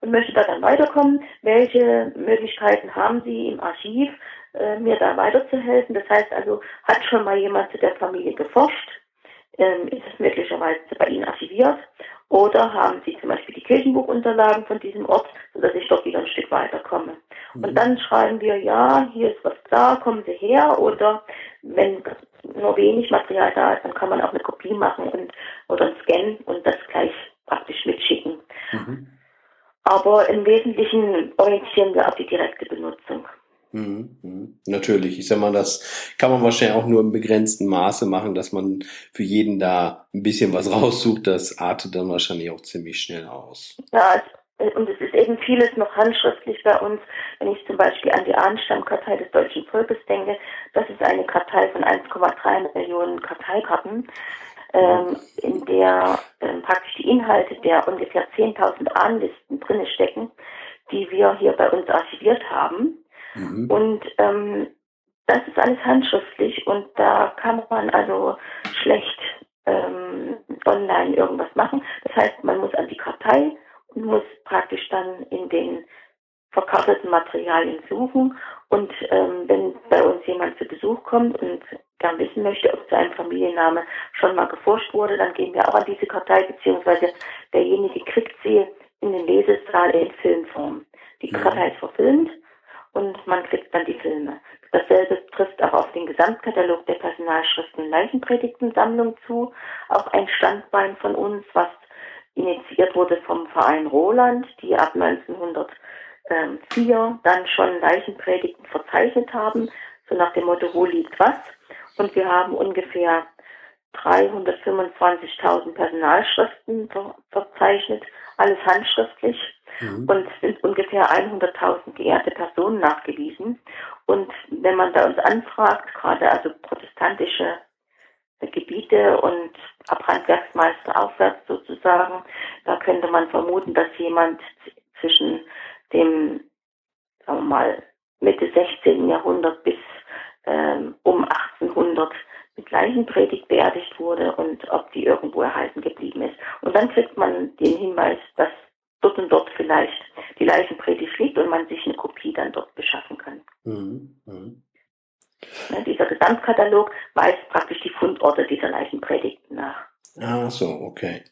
und möchte da dann weiterkommen. Welche Möglichkeiten haben Sie im Archiv, äh, mir da weiterzuhelfen? Das heißt also, hat schon mal jemand zu der Familie geforscht? Ähm, ist es möglicherweise bei Ihnen archiviert? Oder haben Sie zum Beispiel die Kirchenbuchunterlagen von diesem Ort, sodass ich dort wieder ein Stück weiterkomme? Mhm. Und dann schreiben wir, ja, hier ist was da, kommen Sie her. Oder wenn nur wenig Material da ist, dann kann man auch eine Kopie machen und, oder ein Scan und das gleich praktisch mitschicken. Mhm. Aber im Wesentlichen orientieren wir auf die direkte Benutzung. Mhm, mhm. Natürlich. Ich sag mal, das kann man wahrscheinlich auch nur im begrenzten Maße machen, dass man für jeden da ein bisschen was raussucht. Das artet dann wahrscheinlich auch ziemlich schnell aus. Ja, und es ist eben vieles noch handschriftlich bei uns. Wenn ich zum Beispiel an die Ahnenstammkartei des deutschen Volkes denke, das ist eine Kartei von 1,3 Millionen Karteikarten, ähm, in der ähm, praktisch die Inhalte der ungefähr 10.000 Ahnenlisten drinne stecken, die wir hier bei uns archiviert haben. Mhm. Und ähm, das ist alles handschriftlich und da kann man also schlecht ähm, online irgendwas machen. Das heißt, man muss an die Kartei und muss praktisch dann in den verkarteten Materialien suchen. Und ähm, wenn bei uns jemand zu Besuch kommt und gern wissen möchte, ob zu einem Familienname schon mal geforscht wurde, dann gehen wir auch an diese Kartei, beziehungsweise derjenige kriegt sie in den Lesesaal in Filmform. Die Kartei ist verfilmt und man kriegt dann die Filme. Dasselbe trifft auch auf den Gesamtkatalog der Personalschriften Leichenpredigtensammlung zu, auch ein Standbein von uns, was initiiert wurde vom Verein Roland, die ab 1904 dann schon Leichenpredigten verzeichnet haben, so nach dem Motto, wo liegt was? Und wir haben ungefähr 325.000 Personalschriften verzeichnet, alles handschriftlich mhm. und sind ungefähr 100.000 geehrte Personen nachgewiesen. Und wenn man bei uns anfragt, gerade also protestantische Gebiete und ab Handwerksmeister aufwärts sozusagen, da könnte man vermuten, dass jemand zwischen dem, sagen wir mal, Mitte 16. Jahrhundert bis ähm, um 1800 mit Leichenpredigt beerdigt wurde und ob die irgendwo erhalten geblieben ist. Und dann kriegt man den Hinweis, dass dort und dort vielleicht die Leichenpredigt liegt und man sich eine Kopie dann dort beschaffen kann. Mhm. Mhm. Ne, dieser Gesamtkatalog weist praktisch die Fundorte dieser Leichenpredigten nach. Ah, so, okay.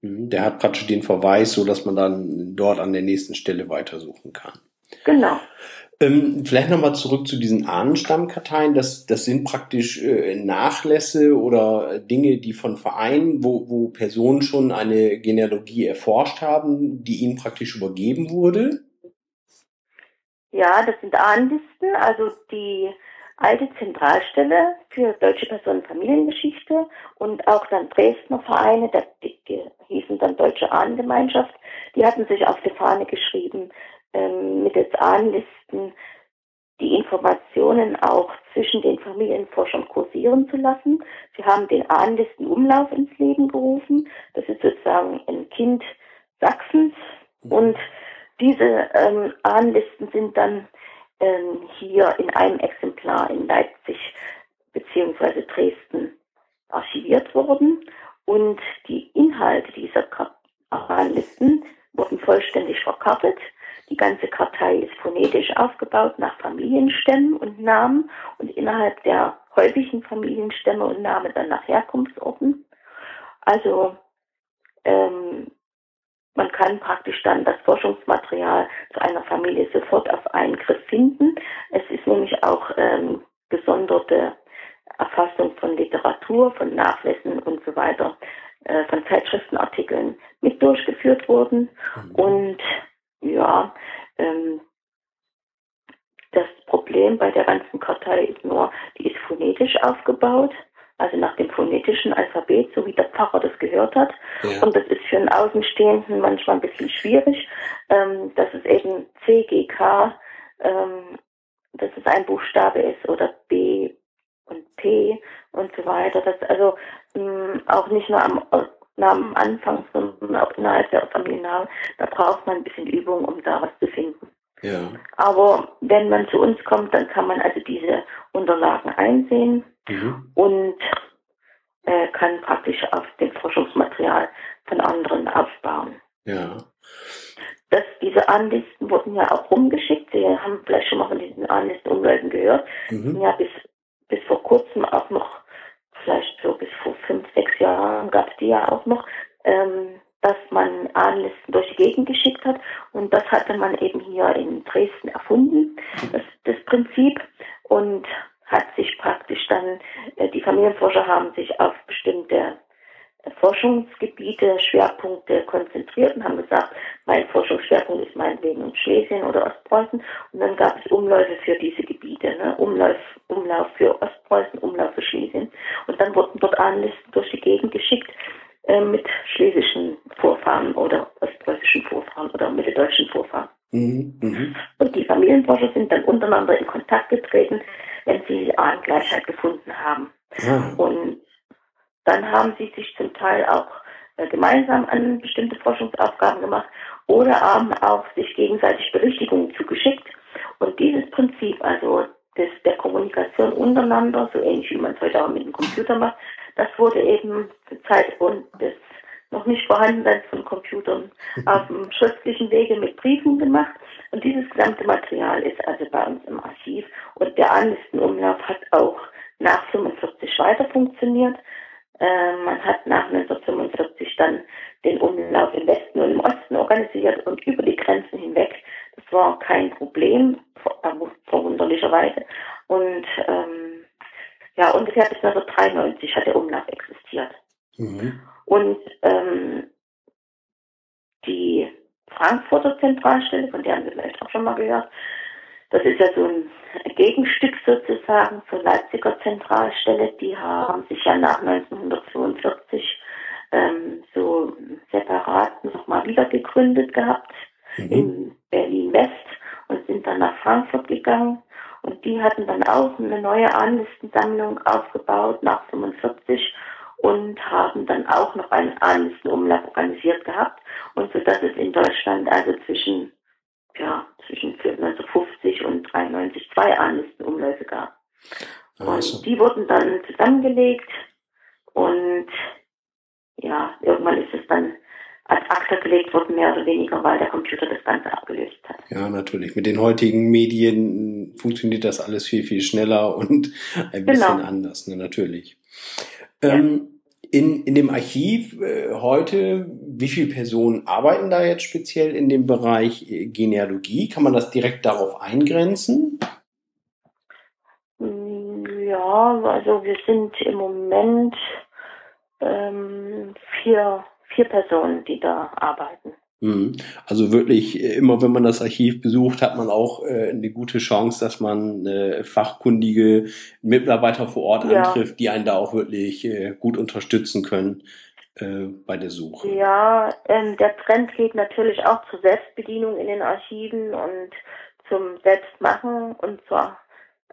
Mhm, der hat praktisch den Verweis, so dass man dann dort an der nächsten Stelle weitersuchen kann. Genau. Ähm, vielleicht nochmal zurück zu diesen Ahnenstammkarteien. Das, das sind praktisch äh, Nachlässe oder Dinge, die von Vereinen, wo, wo Personen schon eine Genealogie erforscht haben, die ihnen praktisch übergeben wurde. Ja, das sind Ahnenlisten, also die alte Zentralstelle für deutsche Personenfamiliengeschichte und auch dann Dresdner Vereine, die, die hießen dann Deutsche Ahnengemeinschaft, die hatten sich auf die Fahne geschrieben, ähm, mittels Ahnenlisten die Informationen auch zwischen den Familienforschern kursieren zu lassen. Sie haben den Ahnenlistenumlauf ins Leben gerufen. Das ist sozusagen ein Kind Sachsens. Mhm. Und diese ähm, Ahnenlisten sind dann ähm, hier in einem Exemplar in Leipzig beziehungsweise Dresden archiviert worden. Und die Inhalte dieser Ahnenlisten wurden vollständig verkartet. Die ganze Kartei ist phonetisch aufgebaut nach Familienstämmen und Namen und innerhalb der häufigen Familienstämme und Namen dann nach Herkunftsorten. Also ähm, man kann praktisch dann das Forschungsmaterial zu einer Familie sofort auf einen Griff finden. Es ist nämlich auch ähm, gesonderte Erfassung von Literatur, von Nachlässen und so weiter, äh, von Zeitschriftenartikeln mit durchgeführt worden. Mhm. Und ja, ähm, das Problem bei der ganzen Kartei ist nur, die ist phonetisch aufgebaut, also nach dem phonetischen Alphabet, so wie der Pfarrer das gehört hat. Ja. Und das ist für einen Außenstehenden manchmal ein bisschen schwierig. Ähm, dass es eben CGK, ähm, dass es ein Buchstabe ist oder B und P und so weiter. Das also mh, ähm, auch nicht nur am am Anfang, sondern auch innerhalb der Familienname, da braucht man ein bisschen Übung, um da was zu finden. Ja. Aber wenn man zu uns kommt, dann kann man also diese Unterlagen einsehen mhm. und äh, kann praktisch auf dem Forschungsmaterial von anderen aufbauen. Ja. Das, diese Anlisten wurden ja auch rumgeschickt. Sie haben vielleicht schon mal von diesen Anlistenumläufen gehört. Mhm. Ja, bis, bis vor kurzem auch noch vielleicht so bis vor fünf, sechs Jahren gab es die ja auch noch, ähm, dass man Ahnenlisten durch die Gegend geschickt hat. Und das hatte man eben hier in Dresden erfunden, das, das Prinzip. Und hat sich praktisch dann, äh, die Familienforscher haben sich auf bestimmte Forschungsgebiete, Schwerpunkte konzentriert und haben gesagt, mein Forschungsschwerpunkt ist meinetwegen in Schlesien oder Ostpreußen. Und dann gab es Umläufe für diese Gebiete, ne? Umlauf, Umlauf für Ostpreußen, Umlauf für Schlesien. Und dann wurden dort Ahnenlisten durch die Gegend geschickt äh, mit schlesischen Vorfahren oder ostpreußischen Vorfahren oder mitteldeutschen Vorfahren. Mhm, mh. Und die Familienforscher sind dann untereinander in Kontakt getreten, wenn sie Ahnengleichheit gefunden haben. Ja. Und dann haben sie sich zum Teil auch äh, gemeinsam an bestimmte Forschungsaufgaben gemacht oder haben auch sich gegenseitig Berichtigungen zugeschickt. Und dieses Prinzip, also des, der Kommunikation untereinander, so ähnlich wie man es heute auch mit dem Computer macht, das wurde eben zur Zeit und des noch nicht Vorhandenseins von Computern auf dem schriftlichen Wege mit Briefen gemacht. Und dieses gesamte Material ist also bei uns im Archiv. Und der Anlistenumlauf hat auch nach 45 weiter funktioniert. Äh, man hat nach 1945 dann den Umlauf im Westen und im Osten organisiert und über die Grenzen hinweg. Das war kein Problem, verwunderlicherweise. Und ähm, ja, ungefähr bis 1993 hat der Umlauf existiert. Mhm. Und ähm, die Frankfurter Zentralstelle, von der haben wir vielleicht auch schon mal gehört, das ist ja so ein Gegenstück sozusagen zur Leipziger Zentralstelle. Die haben sich ja nach 1942 ähm, so separat nochmal wieder gegründet gehabt mhm. in Berlin-West und sind dann nach Frankfurt gegangen. Und die hatten dann auch eine neue Ahnenlistensammlung aufgebaut nach 1945 und haben dann auch noch einen Ahnenlistenumlauf organisiert gehabt. Und so dass es in Deutschland also zwischen ja, zwischen 1950 und 93 zwei Ahnenlistenumläufe gab. Also. Und die wurden dann zusammengelegt und ja, irgendwann ist es dann ad acta gelegt wurden, mehr oder weniger, weil der Computer das Ganze abgelöst hat. Ja, natürlich. Mit den heutigen Medien funktioniert das alles viel, viel schneller und ein bisschen genau. anders, ne, natürlich. Ja. Ähm, in, in dem Archiv äh, heute, wie viele Personen arbeiten da jetzt speziell in dem Bereich äh, Genealogie? Kann man das direkt darauf eingrenzen? Ja, also wir sind im Moment ähm, vier, vier Personen, die da arbeiten. Mhm. Also wirklich, äh, immer wenn man das Archiv besucht, hat man auch äh, eine gute Chance, dass man äh, fachkundige Mitarbeiter vor Ort ja. antrifft, die einen da auch wirklich äh, gut unterstützen können bei der Suche. Ja, ähm, der Trend geht natürlich auch zur Selbstbedienung in den Archiven und zum Selbstmachen und zur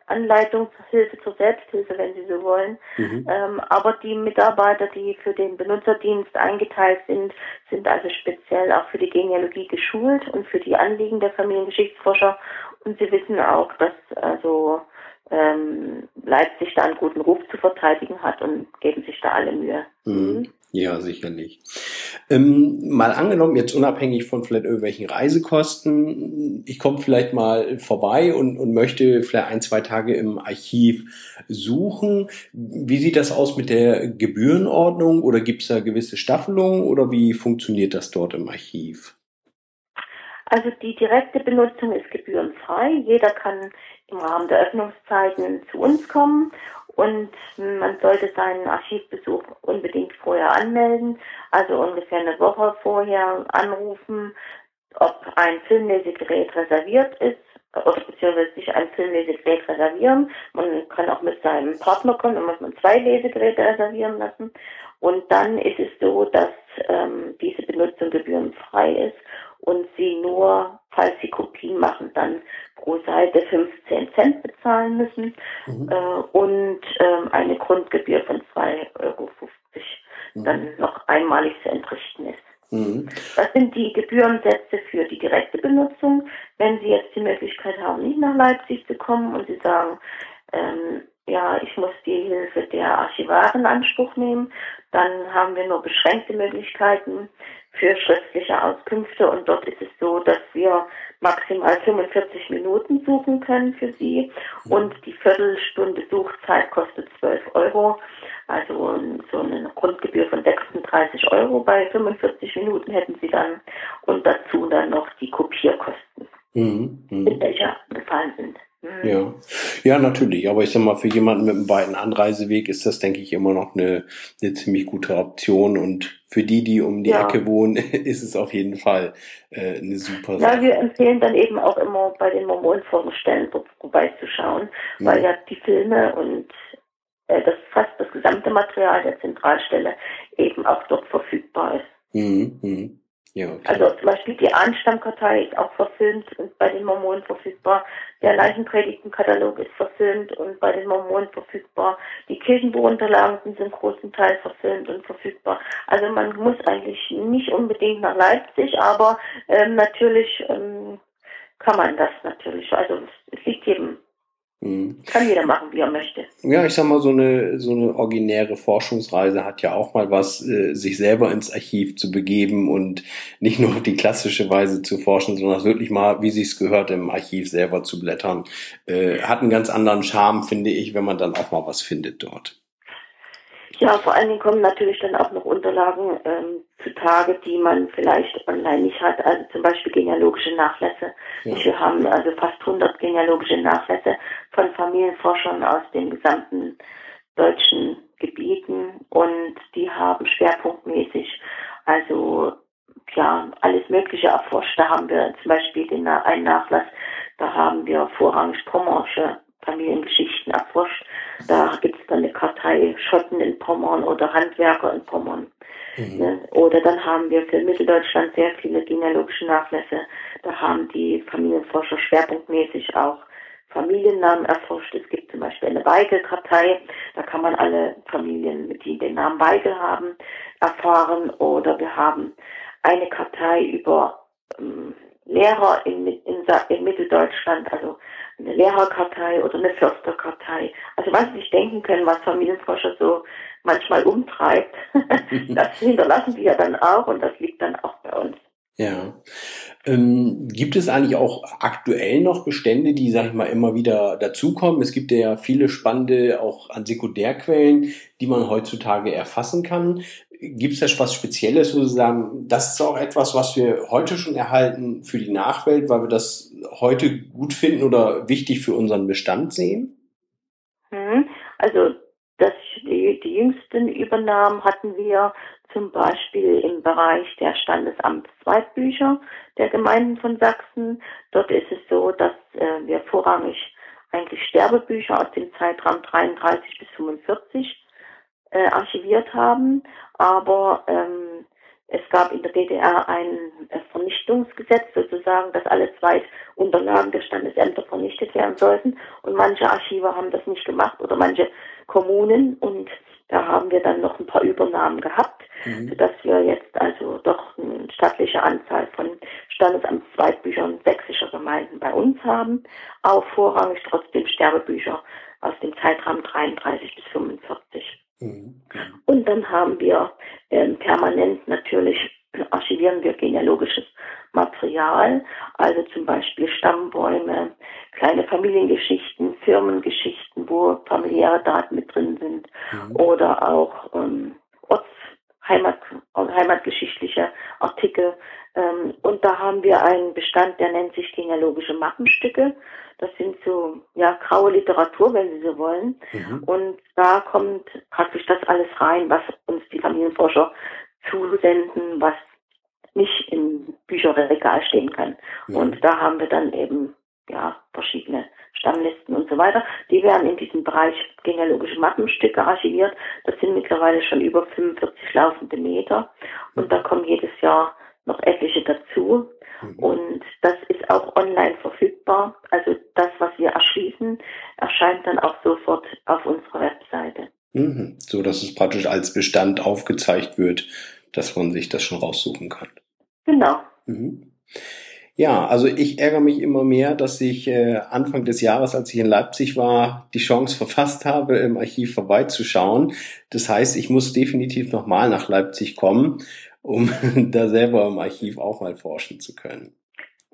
Anleitungshilfe zur Selbsthilfe, wenn Sie so wollen. Mhm. Ähm, aber die Mitarbeiter, die für den Benutzerdienst eingeteilt sind, sind also speziell auch für die Genealogie geschult und für die Anliegen der Familiengeschichtsforscher. Und sie wissen auch, dass also ähm, Leipzig da einen guten Ruf zu verteidigen hat und geben sich da alle Mühe. Mhm. mhm. Ja, sicherlich. Ähm, mal angenommen, jetzt unabhängig von vielleicht irgendwelchen Reisekosten, ich komme vielleicht mal vorbei und, und möchte vielleicht ein, zwei Tage im Archiv suchen. Wie sieht das aus mit der Gebührenordnung oder gibt es da gewisse Staffelungen oder wie funktioniert das dort im Archiv? Also die direkte Benutzung ist gebührenfrei. Jeder kann im Rahmen der Öffnungszeiten zu uns kommen und man sollte seinen Archivbesuch unbedingt vorher anmelden, also ungefähr eine Woche vorher anrufen, ob ein Filmlesegerät reserviert ist oder beziehungsweise sich ein Filmlesegerät reservieren. Man kann auch mit seinem Partner kommen, dann muss man zwei Lesegeräte reservieren lassen. Und dann ist es so, dass ähm, diese Benutzung gebührenfrei ist und Sie nur, falls Sie Kopien machen, dann pro Seite 15 Cent bezahlen müssen mhm. äh, und ähm, eine Grundgebühr von 2,50 Euro mhm. dann noch einmalig zu entrichten ist. Mhm. Das sind die Gebührensätze für die direkte Benutzung. Wenn Sie jetzt die Möglichkeit haben, nicht nach Leipzig zu kommen und Sie sagen, ähm, ja, ich muss die Hilfe der Archivaren in Anspruch nehmen, dann haben wir nur beschränkte Möglichkeiten für schriftliche Auskünfte und dort ist es so, dass wir maximal 45 Minuten suchen können für Sie und die Viertelstunde Suchzeit kostet 12 Euro. Also so eine Grundgebühr von 36 Euro bei 45 Minuten hätten Sie dann und dazu dann noch die Kopierkosten, mhm, mh. in welcher gefallen sind. Ja. ja, natürlich. Aber ich sag mal, für jemanden mit einem weiten Anreiseweg ist das, denke ich, immer noch eine, eine ziemlich gute Option. Und für die, die um die ja. Ecke wohnen, ist es auf jeden Fall äh, eine super Sache. Ja, wir empfehlen dann eben auch immer bei den Mormonforumstellen vorbeizuschauen, mhm. weil ja die Filme und äh, das fast das gesamte Material der Zentralstelle eben auch dort verfügbar ist. Mhm. Ja. Also zum Beispiel die Ahnstammkartei ist auch verfilmt und bei den Mormonen verfügbar. Der Leichenpredigtenkatalog ist verfilmt und bei den Mormonen verfügbar. Die Kirchenbuchunterlagen sind großen Teil verfilmt und verfügbar. Also man muss eigentlich nicht unbedingt nach Leipzig, aber ähm, natürlich ähm, kann man das natürlich. Also es liegt jedem Mhm. Kann jeder machen, wie er möchte. Ja, ich sag mal, so eine, so eine originäre Forschungsreise hat ja auch mal was, äh, sich selber ins Archiv zu begeben und nicht nur die klassische Weise zu forschen, sondern wirklich mal, wie sich's gehört, im Archiv selber zu blättern. Äh, hat einen ganz anderen Charme, finde ich, wenn man dann auch mal was findet dort. Ja, vor allen Dingen kommen natürlich dann auch noch Unterlagen ähm, zutage, die man vielleicht online nicht hat. Also zum Beispiel genealogische Nachlässe. Ja. Wir haben also fast 100 genealogische Nachlässe von Familienforschern aus den gesamten deutschen Gebieten und die haben schwerpunktmäßig also ja alles Mögliche erforscht. Da haben wir zum Beispiel den, einen Nachlass, da haben wir vorrangig Pommersche Familiengeschichten erforscht. Da gibt es dann eine Kartei Schotten in Pommern oder Handwerker in Pommern. Mhm. Ne? Oder dann haben wir für Mitteldeutschland sehr viele genealogische Nachlässe. Da haben die Familienforscher schwerpunktmäßig auch Familiennamen erforscht. Es gibt zum Beispiel eine Weigel-Kartei, da kann man alle Familien, die den Namen Weigel haben, erfahren. Oder wir haben eine Kartei über ähm, Lehrer in, in, in Mitteldeutschland, also eine Lehrerkartei oder eine Försterkartei. Also was Sie sich denken können, was Familienforscher so manchmal umtreibt. das hinterlassen die ja dann auch und das liegt dann auch bei uns. Ja. Ähm, gibt es eigentlich auch aktuell noch Bestände, die, sag ich mal, immer wieder dazukommen? Es gibt ja viele spannende auch an Sekundärquellen, die man heutzutage erfassen kann. Gibt es da was Spezielles, wo Sie sagen, das ist auch etwas, was wir heute schon erhalten für die Nachwelt, weil wir das heute gut finden oder wichtig für unseren Bestand sehen? Hm, also das, die, die jüngsten Übernahmen hatten wir zum Beispiel im Bereich der Standesamtszweitbücher der Gemeinden von Sachsen. Dort ist es so, dass äh, wir vorrangig eigentlich Sterbebücher aus dem Zeitraum 33 bis 45 äh, archiviert haben, aber ähm, es gab in der DDR ein äh, Vernichtungsgesetz sozusagen, dass alle Zweitunterlagen der Standesämter vernichtet werden sollten und manche Archive haben das nicht gemacht oder manche Kommunen und da haben wir dann noch ein paar Übernahmen gehabt, mhm. sodass wir jetzt also doch eine stattliche Anzahl von Standesamtszweitbüchern sächsischer Gemeinden bei uns haben, auch vorrangig trotzdem Sterbebücher aus dem Zeitraum 33 bis 45. Mhm. Und dann haben wir ähm, permanent natürlich archivieren wir genealogisches Material, also zum Beispiel Stammbäume, kleine Familiengeschichten, Firmengeschichten, wo familiäre Daten mit drin sind mhm. oder auch ähm, Orts Heimat, heimatgeschichtliche Artikel. Ähm, und da haben wir einen Bestand, der nennt sich genealogische Mappenstücke. Das sind so, ja, graue Literatur, wenn Sie so wollen. Mhm. Und da kommt praktisch das alles rein, was uns die Familienforscher zusenden, was nicht im Bücherregal stehen kann. Mhm. Und da haben wir dann eben ja verschiedene Stammlisten und so weiter. Die werden in diesem Bereich genealogische Mappenstücke archiviert. Das sind mittlerweile schon über 45 laufende Meter und da kommen jedes Jahr noch etliche dazu. Mhm. Und das ist auch online verfügbar. Also das, was wir erschließen, erscheint dann auch sofort auf unserer Webseite. Mhm. So dass es praktisch als Bestand aufgezeigt wird, dass man sich das schon raussuchen kann. Ja, also ich ärgere mich immer mehr, dass ich äh, Anfang des Jahres, als ich in Leipzig war, die Chance verfasst habe, im Archiv vorbeizuschauen. Das heißt, ich muss definitiv nochmal nach Leipzig kommen, um da selber im Archiv auch mal forschen zu können.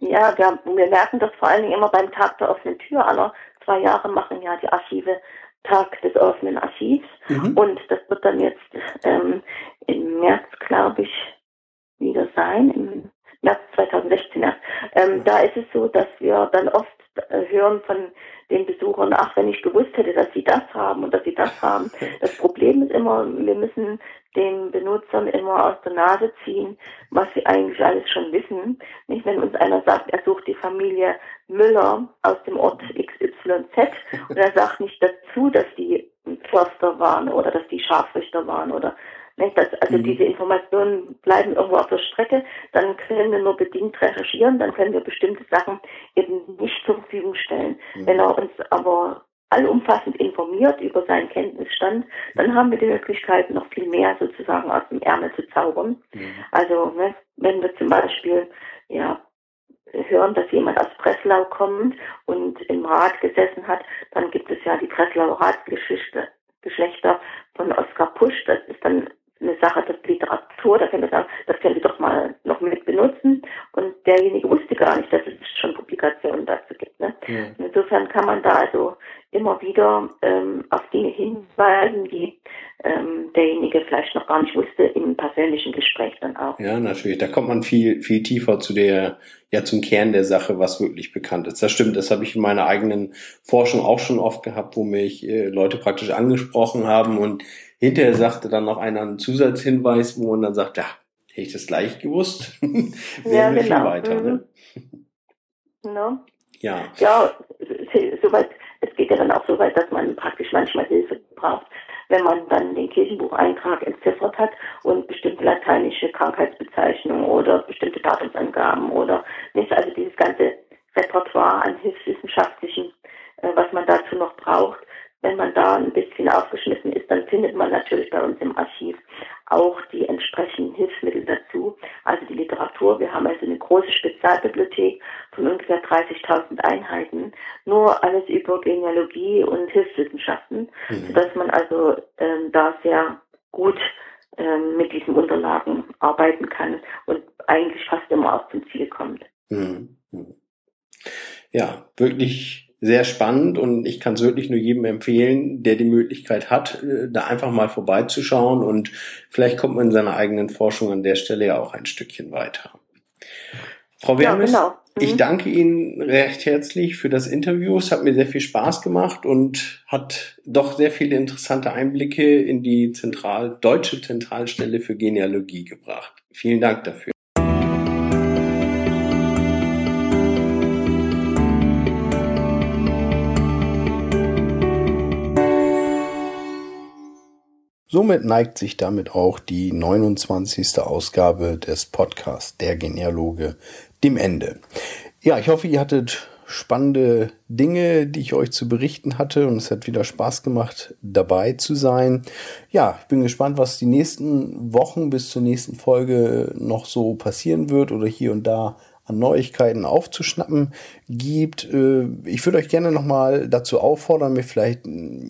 Ja, wir, wir merken das vor allen Dingen immer beim Tag der offenen Tür. Alle zwei Jahre machen ja die Archive Tag des offenen Archivs. Mhm. Und das wird dann jetzt ähm, im März, glaube ich, wieder sein, im März 2016 erst. Ähm, da ist es so, dass wir dann oft äh, hören von den Besuchern, ach, wenn ich gewusst hätte, dass sie das haben und dass sie das haben. Das Problem ist immer, wir müssen den Benutzern immer aus der Nase ziehen, was sie eigentlich alles schon wissen. Nicht, wenn uns einer sagt, er sucht die Familie Müller aus dem Ort XYZ und er sagt nicht dazu, dass die Förster waren oder dass die Scharfrichter waren oder nicht? Das, also mhm. diese Informationen bleiben irgendwo auf der Strecke, dann können wir nur bedingt recherchieren, dann können wir bestimmte Sachen eben nicht zur Verfügung stellen. Mhm. Wenn er uns aber allumfassend informiert über seinen Kenntnisstand, dann haben wir die Möglichkeit, noch viel mehr sozusagen aus dem Ärmel zu zaubern. Mhm. Also ne, wenn wir zum Beispiel ja hören, dass jemand aus Breslau kommt und im Rat gesessen hat, dann gibt es ja die Breslauer Ratsgeschichte Geschlechter von Oskar Pusch. Das ist dann eine Sache der Literatur, da können wir sagen, das können wir doch mal noch mit benutzen. Und derjenige wusste gar nicht, dass es schon Publikationen dazu gibt. Ne? Ja. Insofern kann man da also immer wieder ähm, auf Dinge hinweisen, die ähm, derjenige vielleicht noch gar nicht wusste, im persönlichen Gespräch dann auch. Ja, natürlich. Da kommt man viel, viel tiefer zu der, ja, zum Kern der Sache, was wirklich bekannt ist. Das stimmt, das habe ich in meiner eigenen Forschung auch schon oft gehabt, wo mich äh, Leute praktisch angesprochen haben und Hinterher sagte dann noch einer einen Zusatzhinweis, wo man dann sagt, ja, hätte ich das gleich gewusst, wären ja, wir genau. viel weiter. Ne? Mhm. No. Ja. Ja, soweit, es geht ja dann auch so weit, dass man praktisch manchmal Hilfe braucht, wenn man dann den Kirchenbucheintrag entziffert hat und bestimmte lateinische Krankheitsbezeichnungen oder bestimmte Datumsangaben oder nicht, also dieses ganze Repertoire an hilfswissenschaftlichen, äh, was man dazu noch braucht, wenn man da ein bisschen aufgeschmissen ist, dann findet man natürlich bei uns im Archiv auch die entsprechenden Hilfsmittel dazu, also die Literatur. Wir haben also eine große Spezialbibliothek von ungefähr 30.000 Einheiten, nur alles über Genealogie und Hilfswissenschaften, mhm. sodass man also ähm, da sehr gut ähm, mit diesen Unterlagen arbeiten kann und eigentlich fast immer auch zum Ziel kommt. Mhm. mhm. Ja, wirklich sehr spannend und ich kann es wirklich nur jedem empfehlen, der die Möglichkeit hat, äh, da einfach mal vorbeizuschauen und vielleicht kommt man in seiner eigenen Forschung an der Stelle ja auch ein Stückchen weiter. Frau Wermes, ja, genau. mhm. ich danke Ihnen recht herzlich für das Interview. Es hat mir sehr viel Spaß gemacht und hat doch sehr viele interessante Einblicke in die Zentral deutsche Zentralstelle für Genealogie gebracht. Vielen Dank dafür. Somit neigt sich damit auch die 29. Ausgabe des Podcasts Der Genealoge dem Ende. Ja, ich hoffe, ihr hattet spannende Dinge, die ich euch zu berichten hatte und es hat wieder Spaß gemacht, dabei zu sein. Ja, ich bin gespannt, was die nächsten Wochen bis zur nächsten Folge noch so passieren wird oder hier und da an Neuigkeiten aufzuschnappen gibt. Äh, ich würde euch gerne nochmal dazu auffordern, mir vielleicht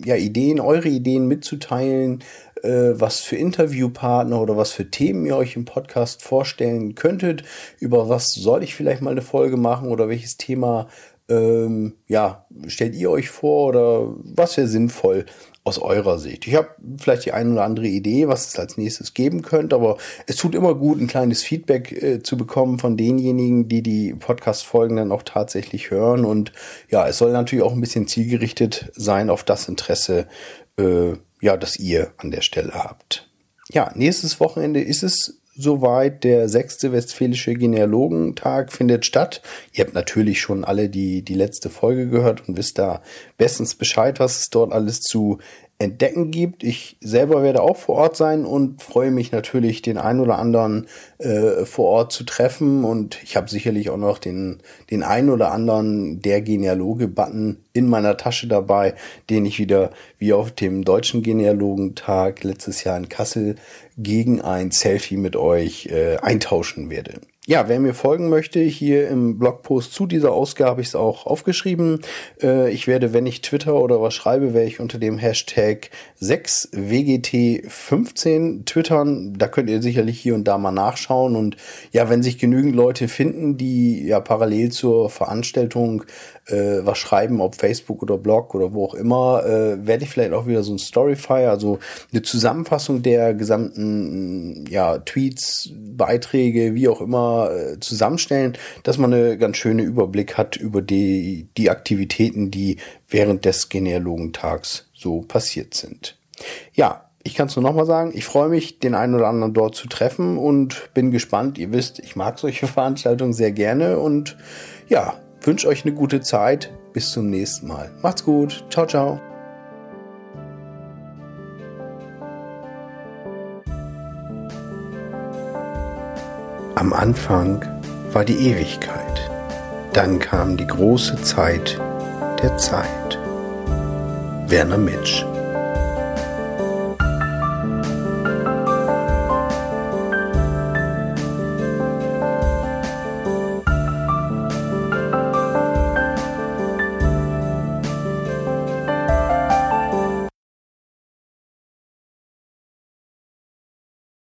ja Ideen, eure Ideen mitzuteilen, was für Interviewpartner oder was für Themen ihr euch im Podcast vorstellen könntet. Über was soll ich vielleicht mal eine Folge machen oder welches Thema ähm, ja, stellt ihr euch vor oder was wäre sinnvoll aus eurer Sicht? Ich habe vielleicht die eine oder andere Idee, was es als nächstes geben könnte, aber es tut immer gut, ein kleines Feedback äh, zu bekommen von denjenigen, die die Podcast-Folgen dann auch tatsächlich hören. Und ja, es soll natürlich auch ein bisschen zielgerichtet sein auf das Interesse, äh, ja, das ihr an der Stelle habt. Ja, nächstes Wochenende ist es soweit. Der sechste Westfälische Genealogentag findet statt. Ihr habt natürlich schon alle die, die letzte Folge gehört und wisst da bestens Bescheid, was es dort alles zu entdecken gibt. Ich selber werde auch vor Ort sein und freue mich natürlich, den einen oder anderen äh, vor Ort zu treffen. Und ich habe sicherlich auch noch den, den einen oder anderen der Genealoge-Button in meiner Tasche dabei, den ich wieder wie auf dem Deutschen Genealogentag letztes Jahr in Kassel gegen ein Selfie mit euch äh, eintauschen werde. Ja, wer mir folgen möchte, hier im Blogpost zu dieser Ausgabe habe ich es auch aufgeschrieben. Äh, ich werde, wenn ich Twitter oder was schreibe, werde ich unter dem Hashtag 6WGT15 twittern. Da könnt ihr sicherlich hier und da mal nachschauen. Und ja, wenn sich genügend Leute finden, die ja parallel zur Veranstaltung äh, was schreiben, ob Facebook oder Blog oder wo auch immer, äh, werde ich vielleicht auch wieder so ein Storyfire, also eine Zusammenfassung der gesamten ja, Tweets, Beiträge, wie auch immer, äh, zusammenstellen, dass man eine ganz schöne Überblick hat über die, die Aktivitäten, die während des Genealogentags so passiert sind. Ja, ich kann es nur nochmal sagen, ich freue mich, den einen oder anderen dort zu treffen und bin gespannt. Ihr wisst, ich mag solche Veranstaltungen sehr gerne und ja, wünsche euch eine gute Zeit. Bis zum nächsten Mal. Macht's gut. Ciao, ciao. Am Anfang war die Ewigkeit. Dann kam die große Zeit der Zeit. Werner Mitsch